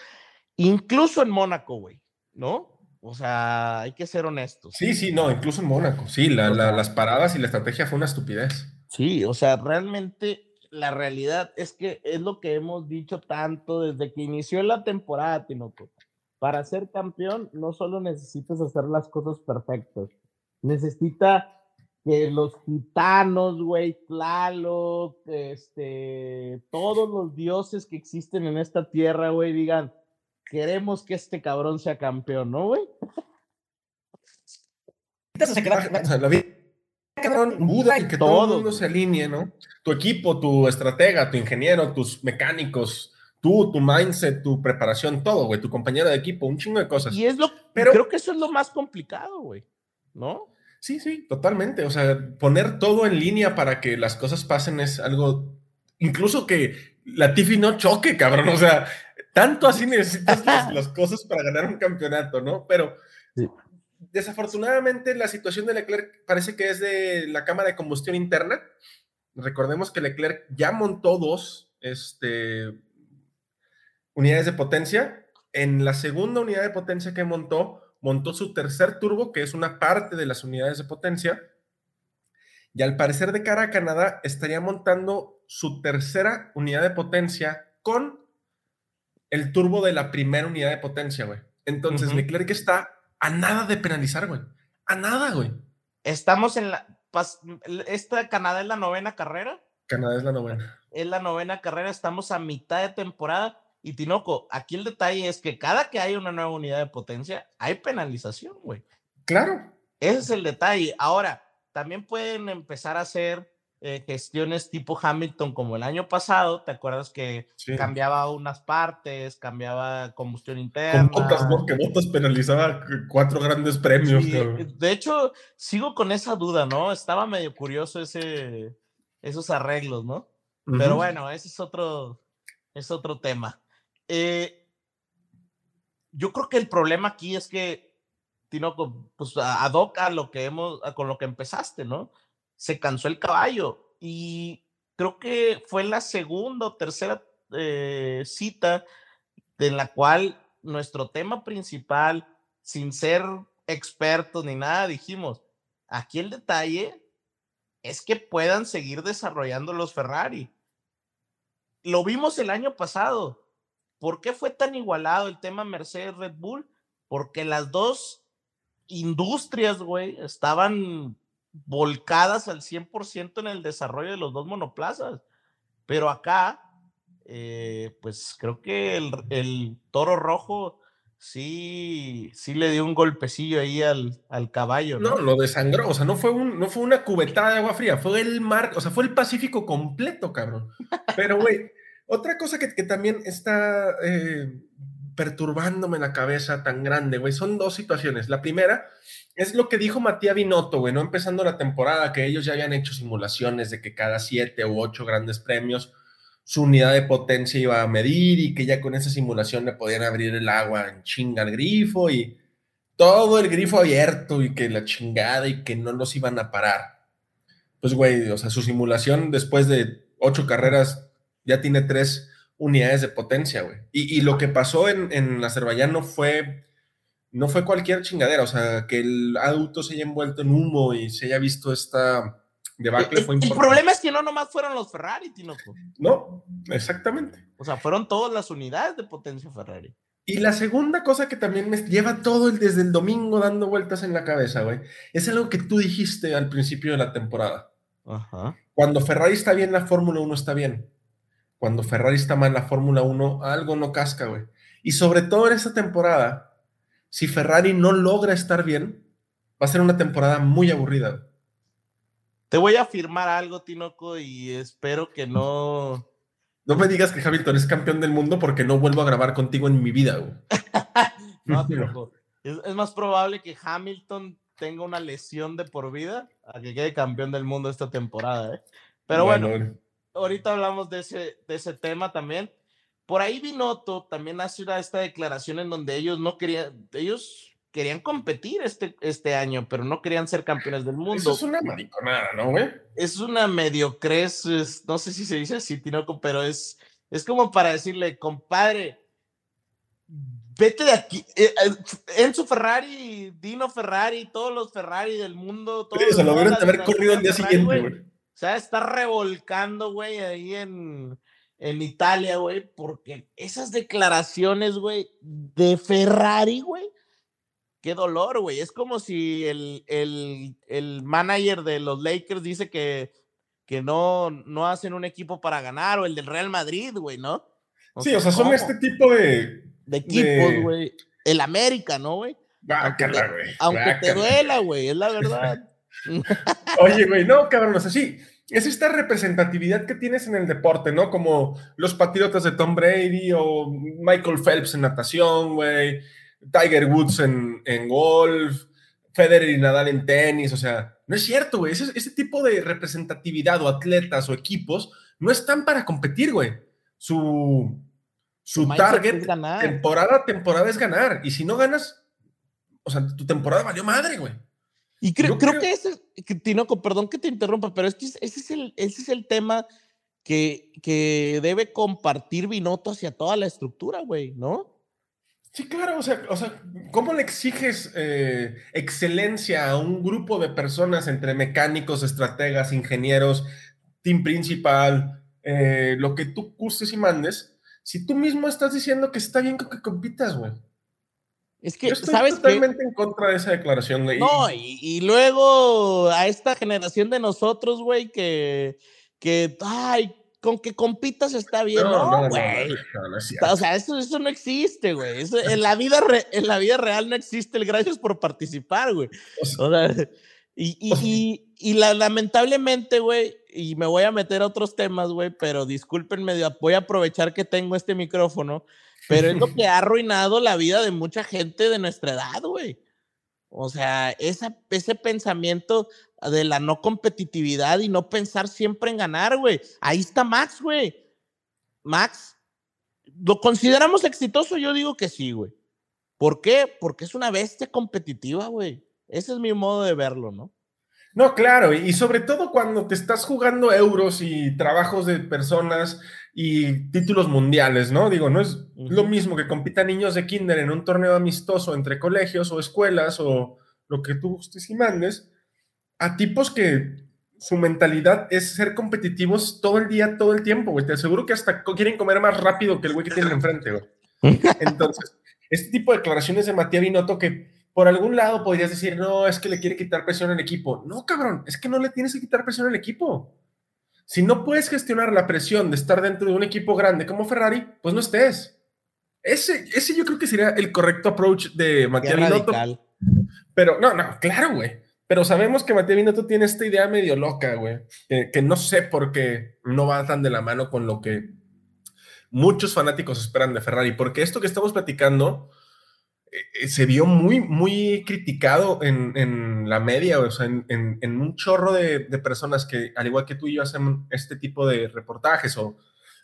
incluso en Mónaco, güey, ¿no? O sea, hay que ser honestos. Sí, sí, no, incluso en Mónaco. Sí, la- las paradas y la estrategia fue una estupidez. Sí, o sea, realmente la realidad es que es lo que hemos dicho tanto desde que inició la temporada, Tinoco. Para ser campeón no solo necesitas hacer las cosas perfectas, necesita que los gitanos, güey, Tlaloc, este, todos los dioses que existen en esta tierra, güey, digan, queremos que este cabrón sea campeón, ¿no, güey? La vida, cabrón, Buda y que todo, Todo, el mundo se alinee, ¿no? Tu equipo, tu estratega, tu ingeniero, tus mecánicos, tú, tu mindset, tu preparación, todo, güey, tu compañero de equipo, un chingo de cosas. Y es lo, Pero- creo que eso es lo más complicado, güey, ¿no? Sí, sí, totalmente. O sea, poner todo en línea para que las cosas pasen es algo, incluso que la Tiffy no choque, cabrón. O sea, tanto así necesitas las, (laughs) las cosas para ganar un campeonato, ¿no? Pero Sí. desafortunadamente la situación de Leclerc parece que es de la cámara de combustión interna. Recordemos que Leclerc ya montó dos este, unidades de potencia. En la segunda unidad de potencia que montó, montó su tercer turbo, que es una parte de las unidades de potencia. Y al parecer de cara a Canadá estaría montando su tercera unidad de potencia con el turbo de la primera unidad de potencia, güey. Entonces Ujú. Leclerc está a nada de penalizar, güey. A nada, güey. Estamos en la. pas- Esta Canadá es la novena carrera. Canadá es la novena. Es la novena carrera. Estamos a mitad de temporada. Y Tinoco, aquí el detalle es que cada que hay una nueva unidad de potencia, hay penalización, güey. Claro. Ese es el detalle. Ahora, también pueden empezar a hacer eh, gestiones tipo Hamilton como el año pasado. ¿Te acuerdas que Sí. cambiaba unas partes, cambiaba combustión interna? Con botas, ¿no? Que botas penalizaba cuatro grandes premios, Sí, de hecho, sigo con esa duda, ¿no? Estaba medio curioso ese, esos arreglos, ¿no? Pero bueno, ese es otro, es otro tema. Eh, yo creo que el problema aquí es que, Tinoco, pues ad hoc a lo que hemos, con lo que empezaste, ¿no? Se cansó el caballo y creo que fue la segunda o tercera eh, cita en la cual nuestro tema principal, sin ser expertos ni nada, dijimos, aquí el detalle es que puedan seguir desarrollando los Ferrari. Lo vimos el año pasado. ¿Por qué fue tan igualado el tema Mercedes-Red Bull? Porque las dos industrias, güey, estaban volcadas al 100% en el desarrollo de los dos monoplazas. Pero acá, eh, pues creo que el, toro rojo sí, sí le dio un golpecillo ahí al, al caballo. ¿no? ¿no? lo desangró, o sea, no fue, un, no fue una cubetada de agua fría, fue el mar, o sea, fue el Pacífico completo, cabrón. Pero, güey, otra cosa que, que también está eh, perturbándome la cabeza tan grande, güey, son dos situaciones. La primera es lo que dijo Matías Binotto, güey, ¿no? Empezando la temporada, que ellos ya habían hecho simulaciones de que cada siete u ocho grandes premios su unidad de potencia iba a medir y que ya con esa simulación le podían abrir el agua en chinga al grifo y todo el grifo abierto y que la chingada y que no los iban a parar. Pues, güey, o sea, su simulación después de ocho carreras ya tiene tres unidades de potencia, güey. Y, y, lo que pasó en, en Azerbaiyán no fue, no fue cualquier chingadera, o sea, que el auto se haya envuelto en humo y se haya visto esta debacle el, fue el importante. problema es que no nomás fueron los Ferrari, Tinoco. No, exactamente. O sea, fueron todas las unidades de potencia Ferrari. Y la segunda cosa que también me lleva todo el, desde el domingo dando vueltas en la cabeza, güey, es algo que tú dijiste al principio de la temporada. Ajá. Cuando Ferrari está bien, la Fórmula 1 está bien. Cuando Ferrari está mal, la Fórmula 1 algo no casca, güey. Y sobre todo en esta temporada, si Ferrari no logra estar bien, va a ser una temporada muy aburrida. Te voy a afirmar algo, Tinoco, y espero que no. No me digas que Hamilton es campeón del mundo porque no vuelvo a grabar contigo en mi vida, güey. (laughs) no, (laughs) Tinoco. Es, es, más probable que Hamilton tenga una lesión de por vida a que quede campeón del mundo esta temporada, ¿eh? Pero bueno, bueno ahorita hablamos de ese, de ese tema también. Por ahí Binotto también hace una, esta declaración en donde ellos no querían, ellos querían competir este, este año, pero no querían ser campeones del mundo. Eso es una mariconada, ¿no, güey? Es una mediocres, es, no sé si se dice así, Tinoco, pero es, es como para decirle, compadre, vete de aquí. Eh, Enzo Ferrari, Dino Ferrari, todos los Ferrari del mundo. Todos sí, se lo de haber corrido el día Ferrari, siguiente, güey. O sea, está revolcando, güey, ahí en, en Italia, güey, porque esas declaraciones, güey, de Ferrari, güey, qué dolor, güey. Es como si el, el, el, manager de los Lakers dice que, que no, no hacen un equipo para ganar, o el del Real Madrid, güey, ¿no? O sí, sea, o sea, son ¿cómo? este tipo de... De equipos, güey. De... El América, ¿no, güey? Bácala, güey. Aunque, te, aunque te duela, güey, es la verdad. Oye, güey, no, cabrón, o sea, sí, es esta representatividad que tienes en el deporte, ¿no? Como los patriotas de Tom Brady o Michael Phelps en natación, güey, Tiger Woods en, en, golf, Federer y Nadal en tenis, o sea, no es cierto, güey, ese, ese, tipo de representatividad o atletas o equipos no están para competir, güey. Su, su target temporada a temporada es ganar, y si no ganas, o sea, tu temporada valió madre, güey. Y creo, creo, creo, que ese, que, Tinoco, perdón que te interrumpa, pero es que ese es el, ese es el tema que, que debe compartir Binotto hacia toda la estructura, güey, ¿no? Sí, claro, o sea, o sea ¿cómo le exiges eh, excelencia a un grupo de personas entre mecánicos, estrategas, ingenieros, team principal, eh, lo que tú gustes y mandes, si tú mismo estás diciendo que está bien que compitas, güey? Es que, Yo estoy ¿sabes totalmente en contra de esa declaración, güey. No, y, y, luego a esta generación de nosotros, güey, que, que, ay, con que compitas está bien, no, güey. No, no, no, o sea, eso, eso no existe, güey. (laughs) En, la vida re, en la vida real no existe el gracias por participar, güey. O sea, y, y, y, y la, lamentablemente, güey, y me voy a meter a otros temas, güey, pero discúlpenme, voy a aprovechar que tengo este micrófono, pero es lo (laughs) que ha arruinado la vida de mucha gente de nuestra edad, güey. O sea, esa, ese pensamiento de la no competitividad y no pensar siempre en ganar, güey. Ahí está Max, güey. Max, ¿lo consideramos exitoso? Yo digo que sí, güey. ¿Por qué? Porque es una bestia competitiva, güey. Ese es mi modo de verlo, ¿no? No, claro, y sobre todo cuando te estás jugando euros y trabajos de personas y títulos mundiales, ¿no? Digo, no es lo mismo que compitan niños de kinder en un torneo amistoso entre colegios o escuelas o lo que tú gustes y mandes, a tipos que su mentalidad es ser competitivos todo el día, todo el tiempo, güey. Te aseguro que hasta quieren comer más rápido que el güey que tienen enfrente, güey. (laughs) Entonces, este tipo de declaraciones de Matías Binotto que por algún lado podrías decir, no, es que le quiere quitar presión al equipo. No, cabrón, es que no le tienes que quitar presión al equipo. Si no puedes gestionar la presión de estar dentro de un equipo grande como Ferrari, pues no estés. Ese, ese yo creo que sería el correcto approach de Matías Binotto. Pero no, no, claro, güey. Pero sabemos que Matías Binotto tiene esta idea medio loca, güey. Que, no sé por qué no va tan de la mano con lo que muchos fanáticos esperan de Ferrari. Porque esto que estamos platicando eh, se vio muy, muy criticado en, la media, o sea, en, un chorro de, personas que, al igual que tú y yo, hacen este tipo de reportajes o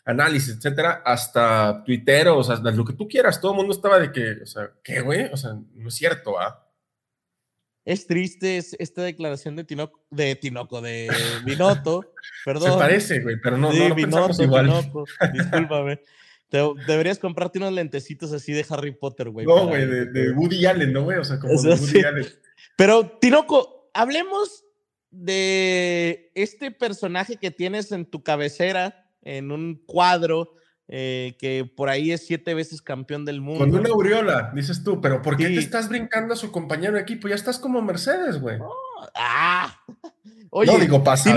análisis, etcétera, hasta tuiteros, hasta lo que tú quieras. Todo el mundo estaba de que, o sea, ¿qué, güey? O sea, no es cierto, ¿ah? Es triste esta declaración de Tinoco, de Tinoco, de Binotto, (laughs) perdón. Se parece, güey, pero no, no, no igual. Tinoco, discúlpame. (laughs) deberías comprarte unos lentecitos así de Harry Potter, güey. No, güey, de, Woody Allen, ¿no, güey? O sea, como de (laughs) Woody Allen. Pero, Tinoco, hablemos de este personaje que tienes en tu cabecera, en un cuadro, eh, que por ahí es siete veces campeón del mundo. Con una aureola, dices tú, pero ¿por qué te estás brincando a su compañero de equipo? Ya estás como Mercedes, güey. ah, (laughs) oye, no digo pasa.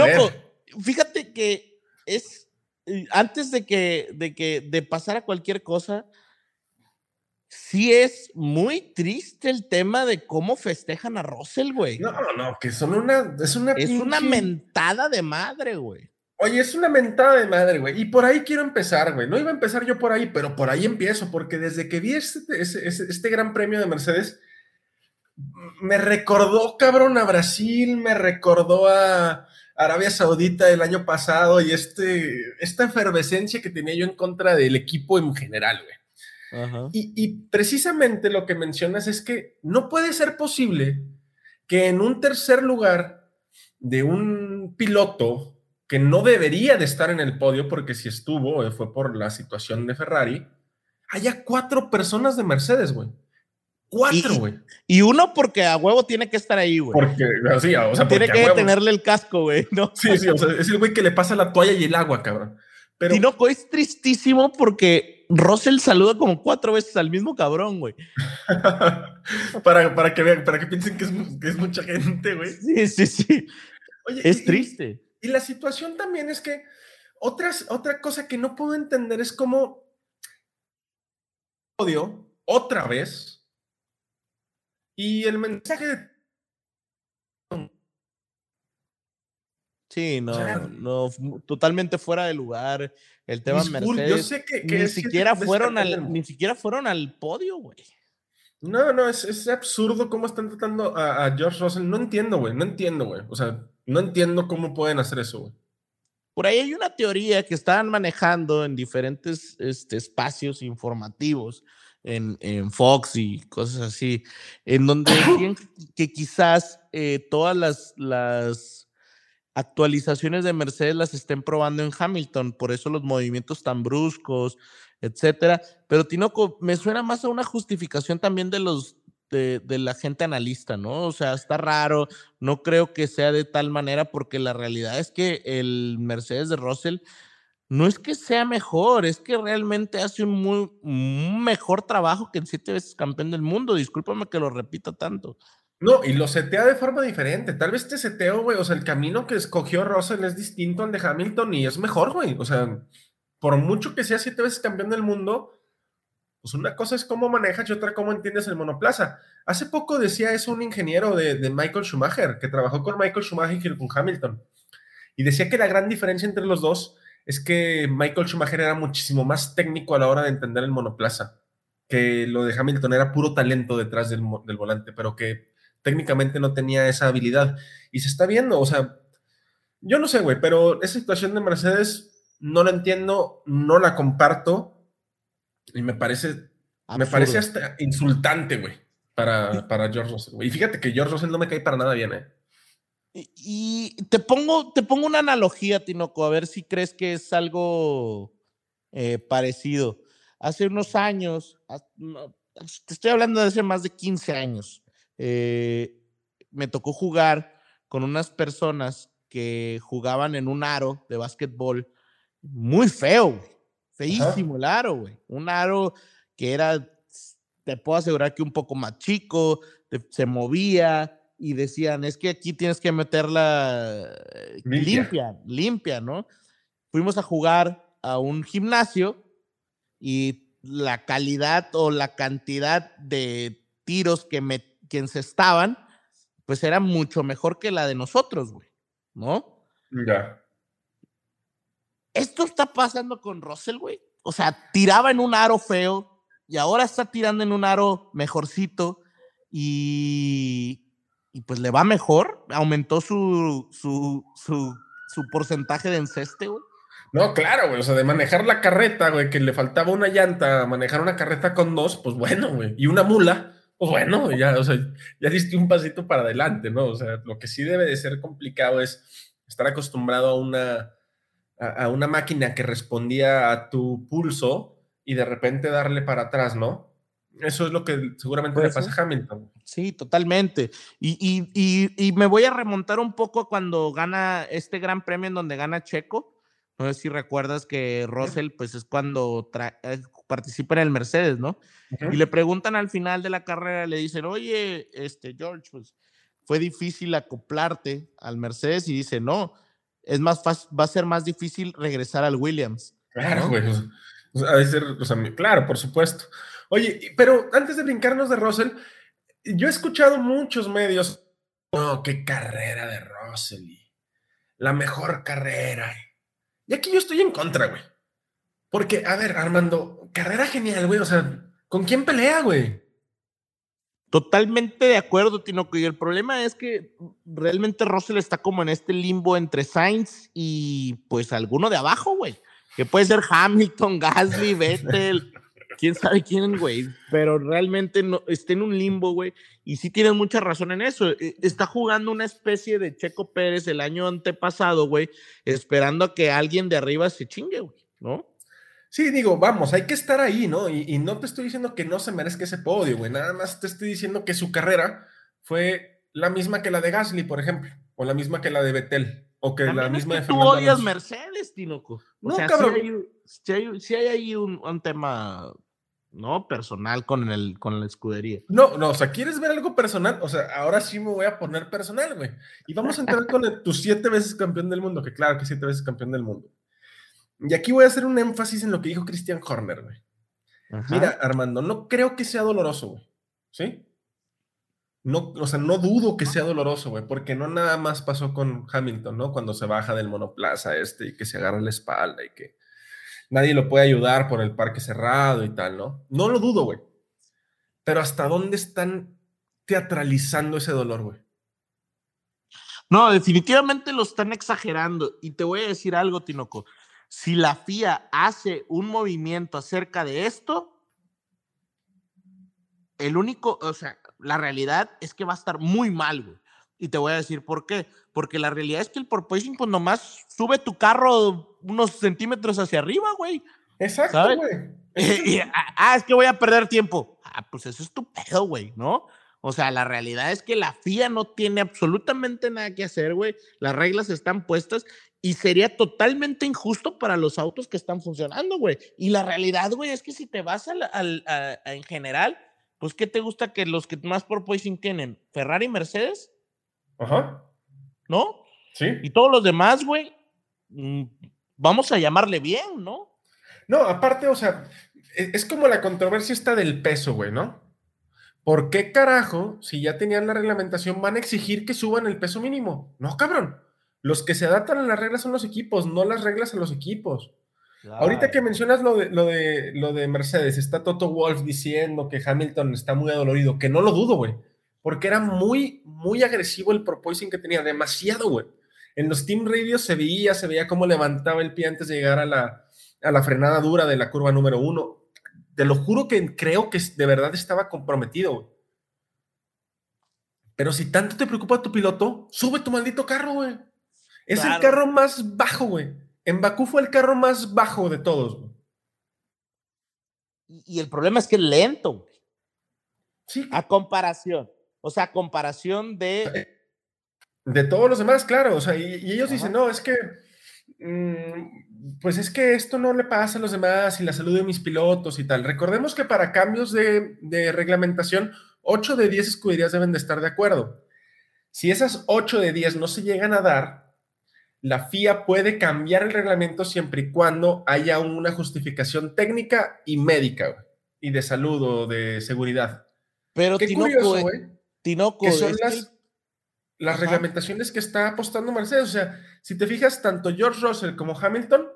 fíjate que es antes de que, de que de pasar a cualquier cosa, sí es muy triste el tema de cómo festejan a Russell, güey. No, no, que son una, es una Es una mentada de madre, güey. Oye, es una mentada de madre, güey. Y por ahí quiero empezar, güey. No iba a empezar yo por ahí, pero por ahí empiezo, porque desde que vi este, este, este, gran premio de Mercedes, me recordó, cabrón, a Brasil, me recordó a Arabia Saudita el año pasado y este, esta efervescencia que tenía yo en contra del equipo en general, güey. Y, y precisamente lo que mencionas es que no puede ser posible que en un tercer lugar de un piloto que no debería de estar en el podio porque si estuvo eh, fue por la situación de Ferrari, haya cuatro personas de Mercedes, güey. Cuatro, güey. Y, uno porque a huevo tiene que estar ahí, güey. Porque, así, o sea, tiene que tenerle el casco, güey, ¿no? Sí, sí, o sea, es el güey que le pasa la toalla y el agua, cabrón. Pero... Tinoco es tristísimo porque Russell saluda como cuatro veces al mismo cabrón, güey. (laughs) para, para que vean, para que piensen que es, que es mucha gente, güey. Sí, sí, sí. Oye, es triste. Y la situación también es que otras, otra cosa que no puedo entender es cómo odio otra vez y el mensaje de Sí, no, no, totalmente fuera de lugar. El tema Mercedes. Yo sé que, ni, siquiera fueron al, ni siquiera fueron al podio, güey. No, no, es, es, absurdo cómo están tratando a, a George Russell. No entiendo, güey, no entiendo, güey. O sea, no entiendo cómo pueden hacer eso, güey. Por ahí hay una teoría que están manejando en diferentes este, espacios informativos, en, Fox y cosas así, en donde (coughs) que quizás eh, todas las, las actualizaciones de Mercedes las estén probando en Hamilton, por eso los movimientos tan bruscos, etcétera. Pero Tinoco, me suena más a una justificación también de los de, la gente analista, ¿no? O sea, está raro, no creo que sea de tal manera porque la realidad es que el Mercedes de Russell no es que sea mejor, es que realmente hace un, muy, mejor trabajo que en siete veces campeón del mundo. Discúlpame que lo repita tanto. No, y lo setea de forma diferente. Tal vez este seteo, güey, o sea, el camino que escogió Russell es distinto al de Hamilton y es mejor, güey. O sea, por mucho que sea siete veces campeón del mundo, pues una cosa es cómo manejas y otra cómo entiendes el monoplaza. Hace poco decía eso un ingeniero de, Michael Schumacher, que trabajó con Michael Schumacher y con Hamilton. Y decía que la gran diferencia entre los dos es que Michael Schumacher era muchísimo más técnico a la hora de entender el monoplaza, que lo de Hamilton era puro talento detrás del, del volante, pero que técnicamente no tenía esa habilidad. Y se está viendo, o sea, yo no sé, güey, pero esa situación de Mercedes no la entiendo, no la comparto y me parece, me parece hasta insultante, güey, para, para George Russell. Y fíjate que George Russell no me cae para nada bien, ¿eh? Y, te, pongo, te pongo una analogía, Tinoco, a ver si crees que es algo eh, parecido. Hace unos años, te estoy hablando de hace más de 15 años, eh, me tocó jugar con unas personas que jugaban en un aro de básquetbol muy feo, feísimo el aro, güey. Un aro que era, te puedo asegurar que un poco más chico, se movía, y decían, es que aquí tienes que meterla eh, limpia. limpia, ¿no? Fuimos a jugar a un gimnasio y la calidad o la cantidad de tiros que, me, que encestaban, pues era mucho mejor que la de nosotros, güey, ¿no? Ya. Esto está pasando con Russell, güey. O sea, tiraba en un aro feo y ahora está tirando en un aro mejorcito y y pues le va mejor, aumentó su, su, su, su porcentaje de enceste, güey. No, claro, güey, o sea, de manejar la carreta, güey, que le faltaba una llanta, manejar una carreta con dos, pues bueno, güey, y una mula, pues bueno, ya, o sea, ya diste un pasito para adelante, ¿no? O sea, lo que sí debe de ser complicado es estar acostumbrado a una, a una máquina que respondía a tu pulso y de repente darle para atrás, ¿no? Eso es lo que seguramente le pasa a Hamilton. Sí, totalmente. Y, me voy a remontar un poco a cuando gana este gran premio en donde gana Checo. No sé si recuerdas que Russell, pues es cuando eh, participa en el Mercedes, ¿no? Y le preguntan al final de la carrera, le dicen, oye, este George, pues fue difícil acoplarte al Mercedes y dice, no, es más fácil, va a ser más difícil regresar al Williams. Claro, güey. O sea, claro, por supuesto. Oye, pero antes de brincarnos de Russell, yo he escuchado muchos medios. Oh, qué carrera de Russell. La mejor carrera. Y aquí yo estoy en contra, güey. Porque, a ver, Armando, carrera genial, güey. O sea, ¿con quién pelea, güey? Totalmente de acuerdo, Tinoco. Y el problema es que realmente Russell está como en este limbo entre Sainz y pues alguno de abajo, güey. Que puede ser Hamilton, Gasly, (laughs) Vettel quién sabe (laughs) quién, güey, pero realmente no, está en un limbo, güey, y sí tienes mucha razón en eso. E, está jugando una especie de Checo Pérez el año antepasado, güey, esperando a que alguien de arriba se chingue, güey, ¿no? Sí, digo, vamos, hay que estar ahí, ¿no? Y, no te estoy diciendo que no se merezca ese podio, güey, nada más te estoy diciendo que su carrera fue la misma que la de Gasly, por ejemplo, o la misma que la de Vettel, o que la misma de Fernando Tú odias Mercedes, Tinoco. no, cabrón. Sí hay, sí hay, ahí un, un tema ¿no? Personal con, el, con la escudería. No, no, o sea, ¿quieres ver algo personal? O sea, ahora sí me voy a poner personal, güey. Y vamos a entrar con tus siete veces campeón del mundo, que claro que siete veces campeón del mundo. Y aquí voy a hacer un énfasis en lo que dijo Christian Horner, güey. Mira, Armando, no creo que sea doloroso, güey. ¿Sí? No, o sea, no dudo que sea doloroso, güey, porque no nada más pasó con Hamilton, ¿no? Cuando se baja del monoplaza este y que se agarra la espalda y que nadie lo puede ayudar por el parque cerrado y tal, ¿no? No lo dudo, güey. Pero ¿hasta dónde están teatralizando ese dolor, güey? No, definitivamente lo están exagerando. Y te voy a decir algo, Tinoco. Si la FIA hace un movimiento acerca de esto, el único, o sea, la realidad es que va a estar muy mal, güey. Y te voy a decir por qué. Porque la realidad es que el porpoising, pues nomás sube tu carro unos centímetros hacia arriba, güey. Exacto, güey. (laughs) Ah, ah, es que voy a perder tiempo. Ah, pues eso es tu pedo, güey, ¿no? O sea, la realidad es que la FIA no tiene absolutamente nada que hacer, güey. Las reglas están puestas y sería totalmente injusto para los autos que están funcionando, güey. Y la realidad, güey, es que si te vas al, al, en general, pues, ¿qué te gusta que los que más porpoising tienen? ¿Ferrari y Mercedes? Ajá. ¿No? Sí. Y todos los demás, güey, mm, vamos a llamarle bien, ¿no? No, aparte, o sea, e, es como la controversia está del peso, güey, ¿no? ¿Por qué carajo, si ya tenían la reglamentación, van a exigir que suban el peso mínimo? No, cabrón. Los que se adaptan a las reglas son los equipos, no las reglas a los equipos. Ahorita que mencionas lo de, lo, de, lo de Mercedes, está Toto Wolf diciendo que Hamilton está muy adolorido, que no lo dudo, güey, porque era muy, muy agresivo el proposing que tenía, demasiado, güey. En los Team Radios se veía, se veía cómo levantaba el pie antes de llegar a la, a la frenada dura de la curva número uno. Te lo juro que creo que de verdad estaba comprometido. Pero si tanto te preocupa tu piloto, sube tu maldito carro, güey. Es el carro más bajo, güey. En Bakú fue el carro más bajo de todos, güey. Y, y el problema es que es lento, güey, Sí, a comparación. O sea, a comparación de. De todos los demás, claro. O sea, y, y ellos dicen, no, es que, mm, pues es que esto no le pasa a los demás y la salud de mis pilotos y tal. Recordemos que para cambios de, de reglamentación, 8 de 10 escuderías deben de estar de acuerdo. Si esas 8 de 10 no se llegan a dar, la FIA puede cambiar el reglamento siempre y cuando haya una justificación técnica y médica, y de salud o de seguridad. Pero Qué Tinoco, curioso. Tinoco, que son es las, las Ajá. reglamentaciones que está apostando Mercedes. O sea, si te fijas, tanto George Russell como Hamilton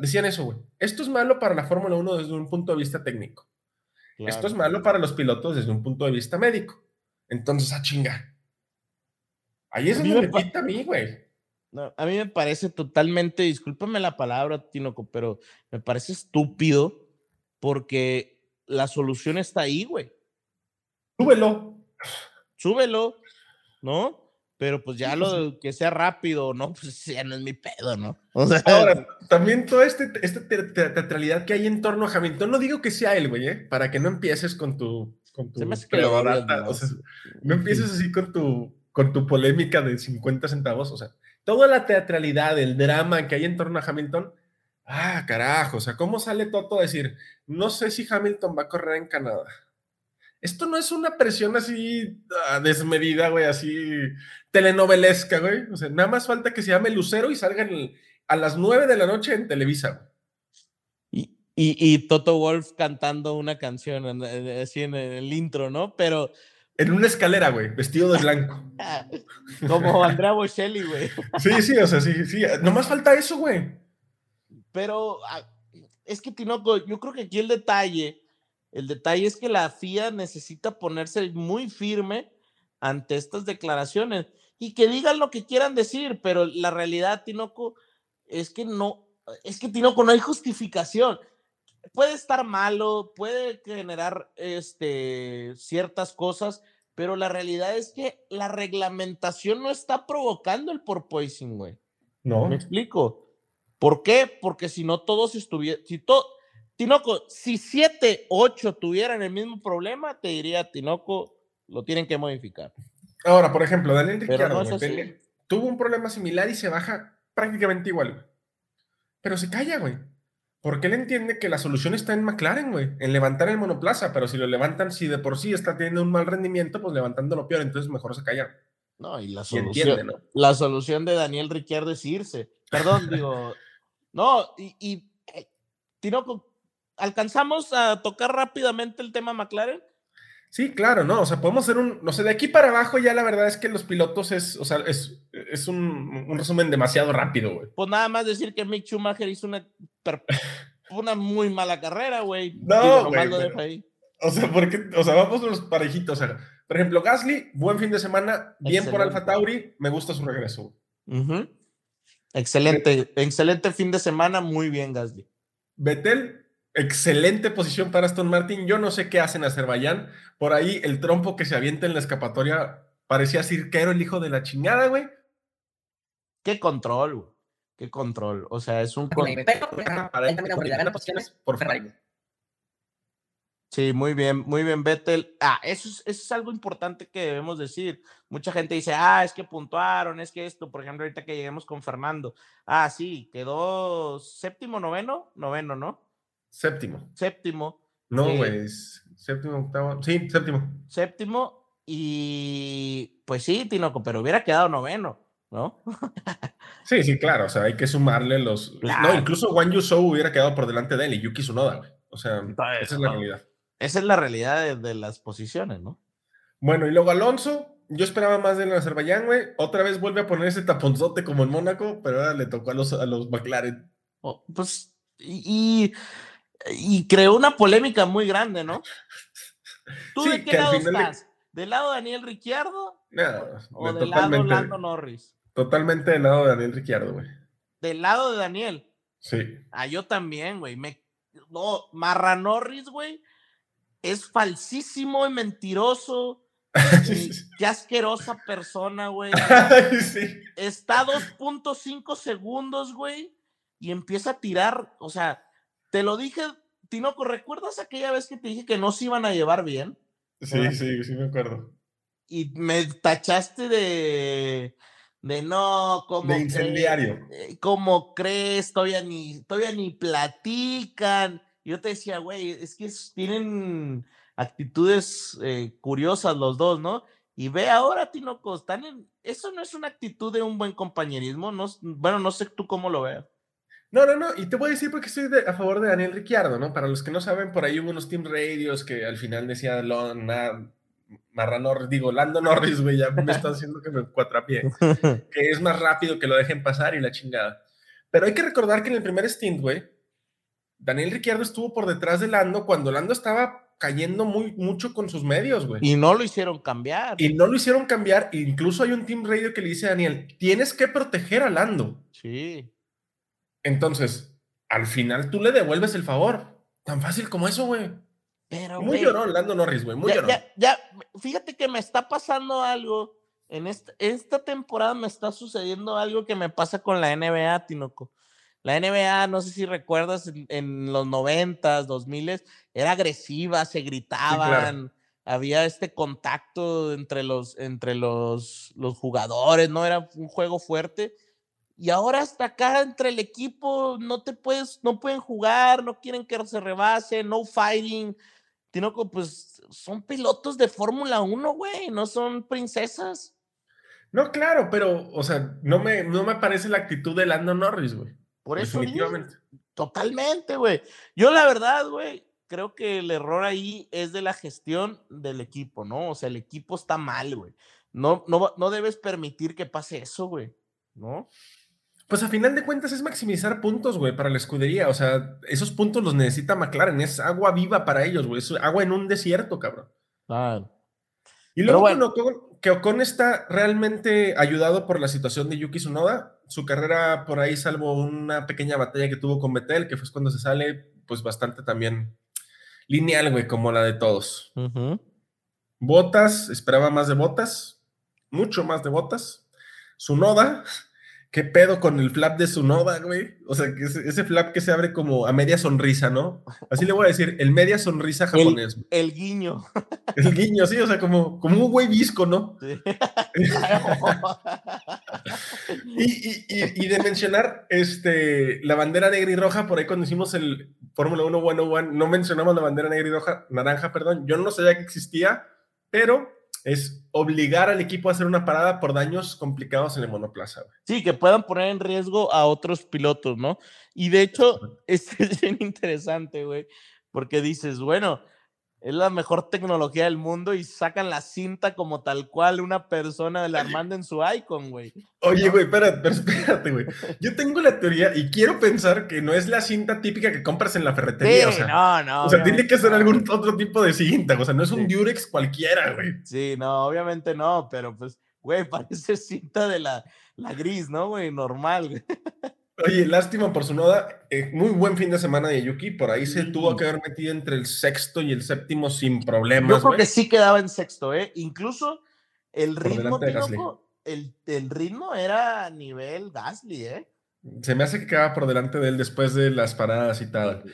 decían eso, güey. Esto es malo para la Fórmula 1 desde un punto de vista técnico. Esto es malo para los pilotos desde un punto de vista médico. Entonces, a chinga. Ahí es donde me pinta a mí, güey. No, a mí me parece totalmente, discúlpame la palabra, Tinoco, pero me parece estúpido porque la solución está ahí, güey. Súbelo. Súbelo, ¿no? Pero pues ya lo de que sea rápido, ¿no? Pues ya no es mi pedo, ¿no? (laughs) O sea, Ahora, también toda este, esta te- te- teatralidad que hay en torno a Hamilton, no digo que sea él, güey, ¿eh? para que no empieces con tu, con tu se me hace que lo o sea, más. No empieces así con tu, con tu polémica de 50 centavos. O sea, toda la teatralidad, el drama que hay en torno a Hamilton. Ah, carajo. O sea, ¿cómo sale Toto a decir, no sé si Hamilton va a correr en Canadá? Esto no es una presión así ah, desmedida, güey, así telenovelesca, güey. O sea, nada más falta que se llame Lucero y salga en el- a las 9 de la noche en Televisa. güey. Y, y, y Toto Wolf cantando una canción así en el intro, ¿no? Pero En una escalera, güey, vestido de blanco. (laughs) como Andrea Bocelli, güey. Sí, sí, o sea, sí, sí. Nomás falta eso, güey. Pero ah, es que Tinoco, yo creo que aquí el detalle, el detalle es que la FIA necesita ponerse muy firme ante estas declaraciones y que digan lo que quieran decir, pero la realidad, Tinoco, es que no, es que Tinoco no hay justificación. Puede estar malo, puede generar este, ciertas cosas, pero la realidad es que la reglamentación no está provocando el porpoising, güey. No. ¿Me explico? ¿Por qué? Porque si no todos estuvieran, si todo, Tinoco, si 7, 8 tuvieran el mismo problema, te diría, Tinoco, lo tienen que modificar. Ahora, por ejemplo, Daniel Ricciardo no tuvo un problema similar y se baja prácticamente igual. Pero se calla, güey. Porque él entiende que la solución está en McLaren, güey, en levantar el monoplaza, pero si lo levantan, si de por sí está teniendo un mal rendimiento, pues levantándolo peor, entonces mejor se calla. No, y la Y solución, entiende, ¿no? la solución de Daniel Ricciardo es irse. Perdón, (laughs) digo, no, y, y eh, Tinoco, ¿alcanzamos a tocar rápidamente el tema McLaren? Sí, claro, ¿no? O sea, podemos hacer un, no sé, de aquí para abajo ya la verdad es que los pilotos es, o sea, es, es un, un resumen demasiado rápido, güey. Pues nada más decir que Mick Schumacher hizo una, una muy mala carrera, güey. No, güey, pero-. O sea, porque, o sea, vamos los parejitos. O sea, por ejemplo, Gasly, buen fin de semana, bien por. Alfa Tauri, me gusta su regreso. Ujú. Excelente, excelente fin de semana, muy bien, Gasly. Vettel, excelente posición para Aston Martin. Yo no sé qué hacen en Azerbaiyán. Por ahí el trompo que se avienta en la escapatoria parecía cirquero, el hijo de la chingada, güey. Qué control, güey. Qué control. O sea, es un con- Para ahí, por Ferrari. Sí, muy bien, muy bien, Vettel. Ah, eso es, eso es algo importante que debemos decir. Mucha gente dice, ah, es que puntuaron, es que esto, por ejemplo, ahorita que lleguemos con Fernando. Ah, sí, quedó séptimo, noveno, noveno, ¿no? Séptimo. Séptimo, No, Eh, güey. Séptimo, octavo. Sí, séptimo. séptimo, y pues sí, Tinoco, pero hubiera quedado noveno, ¿no? Sí, sí, claro. O sea, hay que sumarle los. Claro. No, incluso Juan Yusou hubiera quedado por delante de él y Yuki Tsunoda, güey. O sea, Entonces, esa es la no. realidad. Esa es la realidad de, de las posiciones, ¿no? Bueno, y luego Alonso, yo esperaba más de él en Azerbaiyán, güey. Otra vez vuelve a poner ese taponzote como en Mónaco, pero ahora le tocó a los, a los McLaren. Oh, pues, y, y, y creó una polémica muy grande, ¿no? (laughs) ¿Tú Sí, de qué lado de- estás? ¿Del lado de Daniel Ricciardo Nada, o de- del lado totalmente, Lando Norris? totalmente del lado de Daniel Ricciardo, güey. Del lado de Daniel. Sí. Ah, yo también, güey. Me... No, Marra Norris, güey, es falsísimo y mentiroso. (laughs) Qué asquerosa persona, güey. (laughs) sí. Está 2.5 segundos, güey, y empieza a tirar. O sea, te lo dije, Tinoco, ¿recuerdas aquella vez que te dije que no se iban a llevar bien? Sí, sí, sí, me acuerdo. Y me tachaste de. De no, como. De incendiario. Crees, ¿Cómo crees? Todavía ni, todavía ni platican. Yo te decía, güey, es que tienen actitudes eh, curiosas los dos, ¿no? Y ve ahora, Tinoco, están en... Eso no es una actitud de un buen compañerismo, no, bueno, no sé tú cómo lo veas. No, no, no, y te voy a decir porque estoy de, a favor de Daniel Ricciardo, ¿no? Para los que no saben, por ahí hubo unos Team Radios que al final decía Lona, Marrano, digo, Lando Norris, güey, ya me está haciendo que me cuatrapié, (laughs) que es más rápido que lo dejen pasar y la chingada. Pero hay que recordar que en el primer stint, güey, Daniel Ricciardo estuvo por detrás de Lando cuando Lando estaba cayendo muy mucho con sus medios, güey. Y no lo hicieron cambiar. Y no lo hicieron cambiar. Incluso hay un team radio que le dice a Daniel, tienes que proteger a Lando. Sí. Entonces, al final tú le devuelves el favor. Tan fácil como eso, güey. Pero, muy güey, llorón, Lando Norris, güey. Muy ya, llorón. ya, ya, fíjate que me está pasando algo. En esta, esta temporada me está sucediendo algo que me pasa con la NBA, Tinoco. La NBA, no sé si recuerdas, en, en los noventas, dos miles, era agresiva, se gritaban, claro. había este contacto entre los, entre los, los jugadores, ¿no? Era un juego fuerte. Y ahora hasta acá entre el equipo no te puedes, no pueden jugar, no quieren que se rebase, no fighting. Tinoco, pues son pilotos de Fórmula 1, güey, no son princesas. No, claro, pero, o sea, no me, no me parece la actitud de Lando Norris, güey. Por eso. Definitivamente. Totalmente, güey. Yo la verdad, güey, creo que el error ahí es de la gestión del equipo, ¿no? O sea, el equipo está mal, güey. No, no, no debes permitir que pase eso, güey, ¿no? Pues a final de cuentas es maximizar puntos, güey, para la escudería. O sea, esos puntos los necesita McLaren. Es agua viva para ellos, güey. Es agua en un desierto, cabrón. Claro. Y luego bueno. Ocon, que Ocon está realmente ayudado por la situación de Yuki Tsunoda. Su carrera por ahí, salvo una pequeña batalla que tuvo con Betel, que fue cuando se sale, pues bastante también lineal, güey, como la de todos. Uh -huh. Botas, esperaba más de botas, mucho más de botas. Tsunoda, ¿Qué pedo con el flap de Sunoda, güey? O sea, que ese, ese, flap que se abre como a media sonrisa, ¿no? Así le voy a decir, el media sonrisa japonés. El, el guiño. (laughs) El guiño, sí, o sea, como, como un güey visco, ¿no? Sí. (laughs) y, y, y, y, de mencionar este, la bandera negra y roja, por ahí cuando hicimos el Fórmula 1 101, no mencionamos la bandera negra y roja, naranja, perdón. Yo no sabía que existía, pero es obligar al equipo a hacer una parada por daños complicados en el monoplaza. Güey. Sí, que puedan poner en riesgo a otros pilotos, ¿no? Y de hecho, (laughs) es bien interesante, güey, porque dices, bueno, es la mejor tecnología del mundo y sacan la cinta como tal cual una persona la manda en su icon, güey. Oye, güey, espérate, pero espérate, güey. Yo tengo la teoría y quiero pensar que no es la cinta típica que compras en la ferretería. Sí, o sea, no, no. O sea, tiene que ser algún otro tipo de cinta. O sea, no es un sí. Durex cualquiera, güey. Sí, no, obviamente no, pero pues, güey, (laughs) parece cinta de la, la gris, ¿no, güey? Normal, güey. (laughs) Oye, lástima por su noda. Eh, muy buen fin de semana de Yuki. Por ahí se tuvo que haber metido entre el sexto y el séptimo sin problemas. Yo creo wey. que sí quedaba en sexto, ¿eh? Incluso el ritmo, Tinoco, el, el, ritmo era a nivel Gasly, ¿eh? Se me hace que quedaba por delante de él después de las paradas y tal.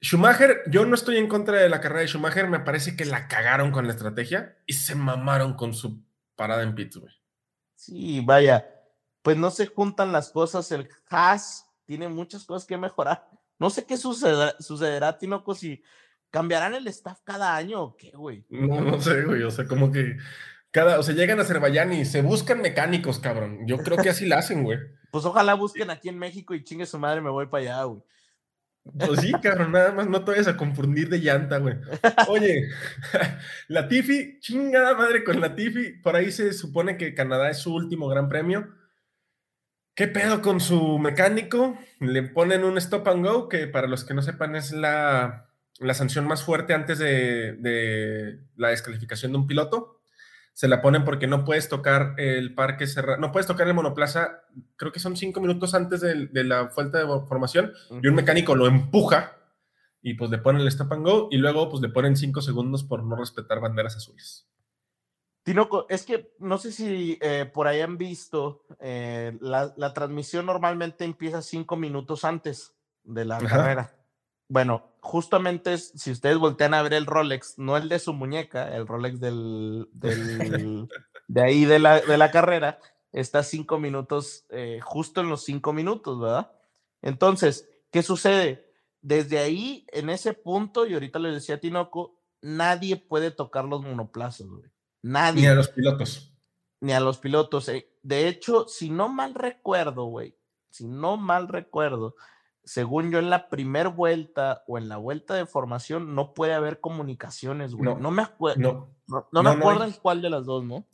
Schumacher, yo no estoy en contra de la carrera de Schumacher. Me parece que la cagaron con la estrategia y se mamaron con su parada en güey. Sí, vaya pues no se juntan las cosas. El Haas tiene muchas cosas que mejorar. No sé qué sucederá, sucederá Tinoco, si cambiarán el staff cada año o qué, güey. No, no sé, güey. O sea, como que cada, o sea, llegan a Azerbaiyán y se buscan mecánicos, cabrón. Yo creo que así la hacen, güey. (laughs) Pues ojalá busquen aquí en México y chingue su madre, me voy para allá, güey. Pues sí, cabrón, nada más no te vayas a confundir de llanta, güey. Oye, (laughs) la Tifi, chingada madre con la Tifi. Por ahí se supone que Canadá es su último gran premio ¿Qué pedo con su mecánico? Le ponen un stop and go, que para los que no sepan es la, la sanción más fuerte antes de, de, la descalificación de un piloto. Se la ponen porque no puedes tocar el parque cerrado, no puedes tocar el monoplaza, creo que son cinco minutos antes de, de la vuelta de formación, uh -huh. y un mecánico lo empuja y pues le ponen el stop and go y luego pues le ponen cinco segundos por no respetar banderas azules. Tinoco, es que no sé si eh, por ahí han visto, eh, la, la, transmisión normalmente empieza cinco minutos antes de la Ajá. carrera. Bueno, justamente es, si ustedes voltean a ver el Rolex, no el de su muñeca, el Rolex del, del (laughs) de ahí de la, de la carrera, está cinco minutos, eh, justo en los cinco minutos, ¿verdad? Entonces, ¿qué sucede? Desde ahí, en ese punto, y ahorita le decía a Tinoco, nadie puede tocar los monoplazas, güey. Nadie. Ni a los pilotos. Ni a los pilotos. Eh. De hecho, si no mal recuerdo, güey, si no mal recuerdo, según yo en la primera vuelta o en la vuelta de formación no puede haber comunicaciones, güey. No, no me acuerdo. No, no, no, me acuerdo en cuál de las dos, ¿no?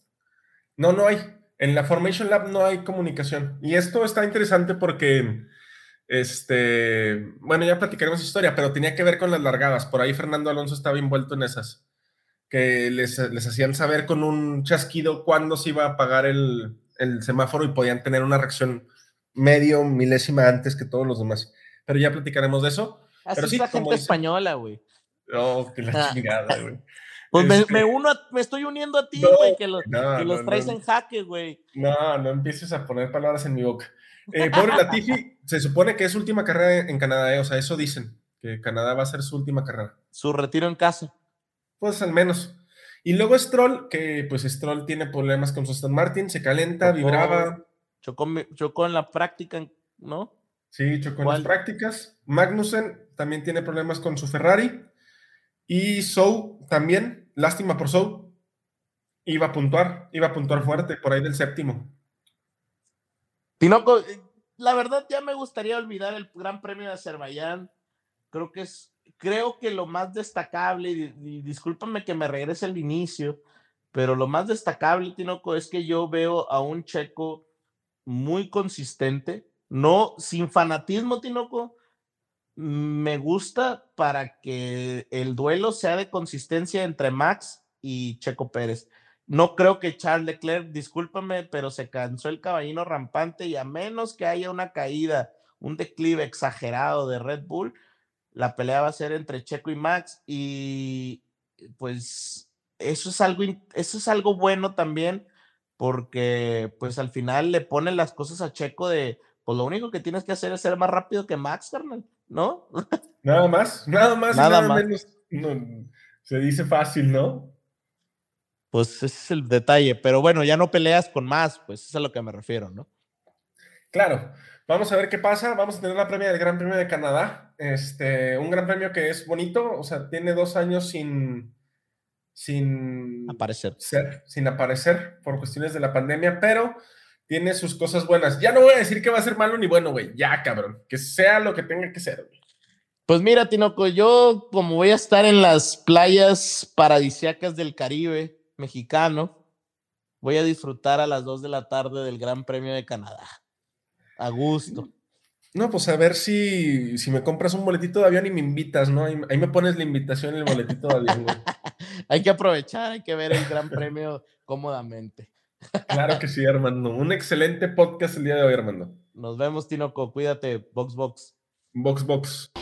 No, no hay. En la Formation Lab no hay comunicación. Y esto está interesante porque, este, bueno, ya platicaremos historia, pero tenía que ver con las largadas. Por ahí Fernando Alonso estaba envuelto en esas que les, les, hacían saber con un chasquido cuándo se iba a apagar el, el, semáforo y podían tener una reacción medio milésima antes que todos los demás. Pero ya platicaremos de eso. Así pero es la gente española, güey. Oh, que la chingada, güey. (laughs) Pues me, este me, uno a, me, estoy uniendo a ti, güey, no, que, los, no, que los no, traes en jaque, güey. No, no empieces a poner palabras en mi boca. Eh, pobre Latifi, (laughs) se supone que es su última carrera en Canadá, eh, o sea, eso dicen, que Canadá va a ser su última carrera. Su retiro en casa. Pues al menos. Y luego Stroll, que pues Stroll tiene problemas con su Aston Martin, se calenta, chocó, vibraba. Chocó, chocó, en la práctica, ¿no? Sí, chocó en las prácticas. Magnussen también tiene problemas con su Ferrari. Y Sou también, lástima por Sou, iba a puntuar, iba a puntuar fuerte por ahí del séptimo. Tinoco, la verdad ya me gustaría olvidar el Gran Premio de Azerbaiyán. Creo que es creo que lo más destacable, y, discúlpame que me regrese al inicio, pero lo más destacable, Tinoco, es que yo veo a un checo muy consistente, no sin fanatismo, Tinoco. Me gusta para que el duelo sea de consistencia entre Max y Checo Pérez. No creo que Charles Leclerc, discúlpame, pero se cansó el caballino rampante y a menos que haya una caída, un declive exagerado de Red Bull, la pelea va a ser entre Checo y Max y pues eso es algo, eso es algo bueno también porque pues al final le ponen las cosas a Checo de, pues lo único que tienes que hacer es ser más rápido que Max, carnal, ¿no? (laughs) Nada más, nada más, nada, nada más. menos. No, se dice fácil, ¿no? Pues ese es el detalle, pero bueno, ya no peleas con más, pues es a lo que me refiero, ¿no? Claro, Vamos a ver qué pasa. Vamos a tener la premia del Gran Premio de Canadá. Este, un gran premio que es bonito, o sea, tiene dos años sin, sin aparecer. Ser, sin aparecer por cuestiones de la pandemia, pero tiene sus cosas buenas. Ya no voy a decir que va a ser malo ni bueno, güey. Ya, cabrón. Que sea lo que tenga que ser, güey. Pues mira, Tinoco, yo como voy a estar en las playas paradisiacas del Caribe mexicano, voy a disfrutar a las 2 de la tarde del Gran Premio de Canadá a gusto. No, pues a ver si, si me compras un boletito de avión y me invitas, ¿no? Ahí, ahí me pones la invitación en el boletito de avión, (laughs) hay que aprovechar, hay que ver el gran premio cómodamente. claro que sí, Armando. Un excelente podcast el día de hoy, Armando. Nos vemos, Tinoco. Cuídate. Box, box. Box, box.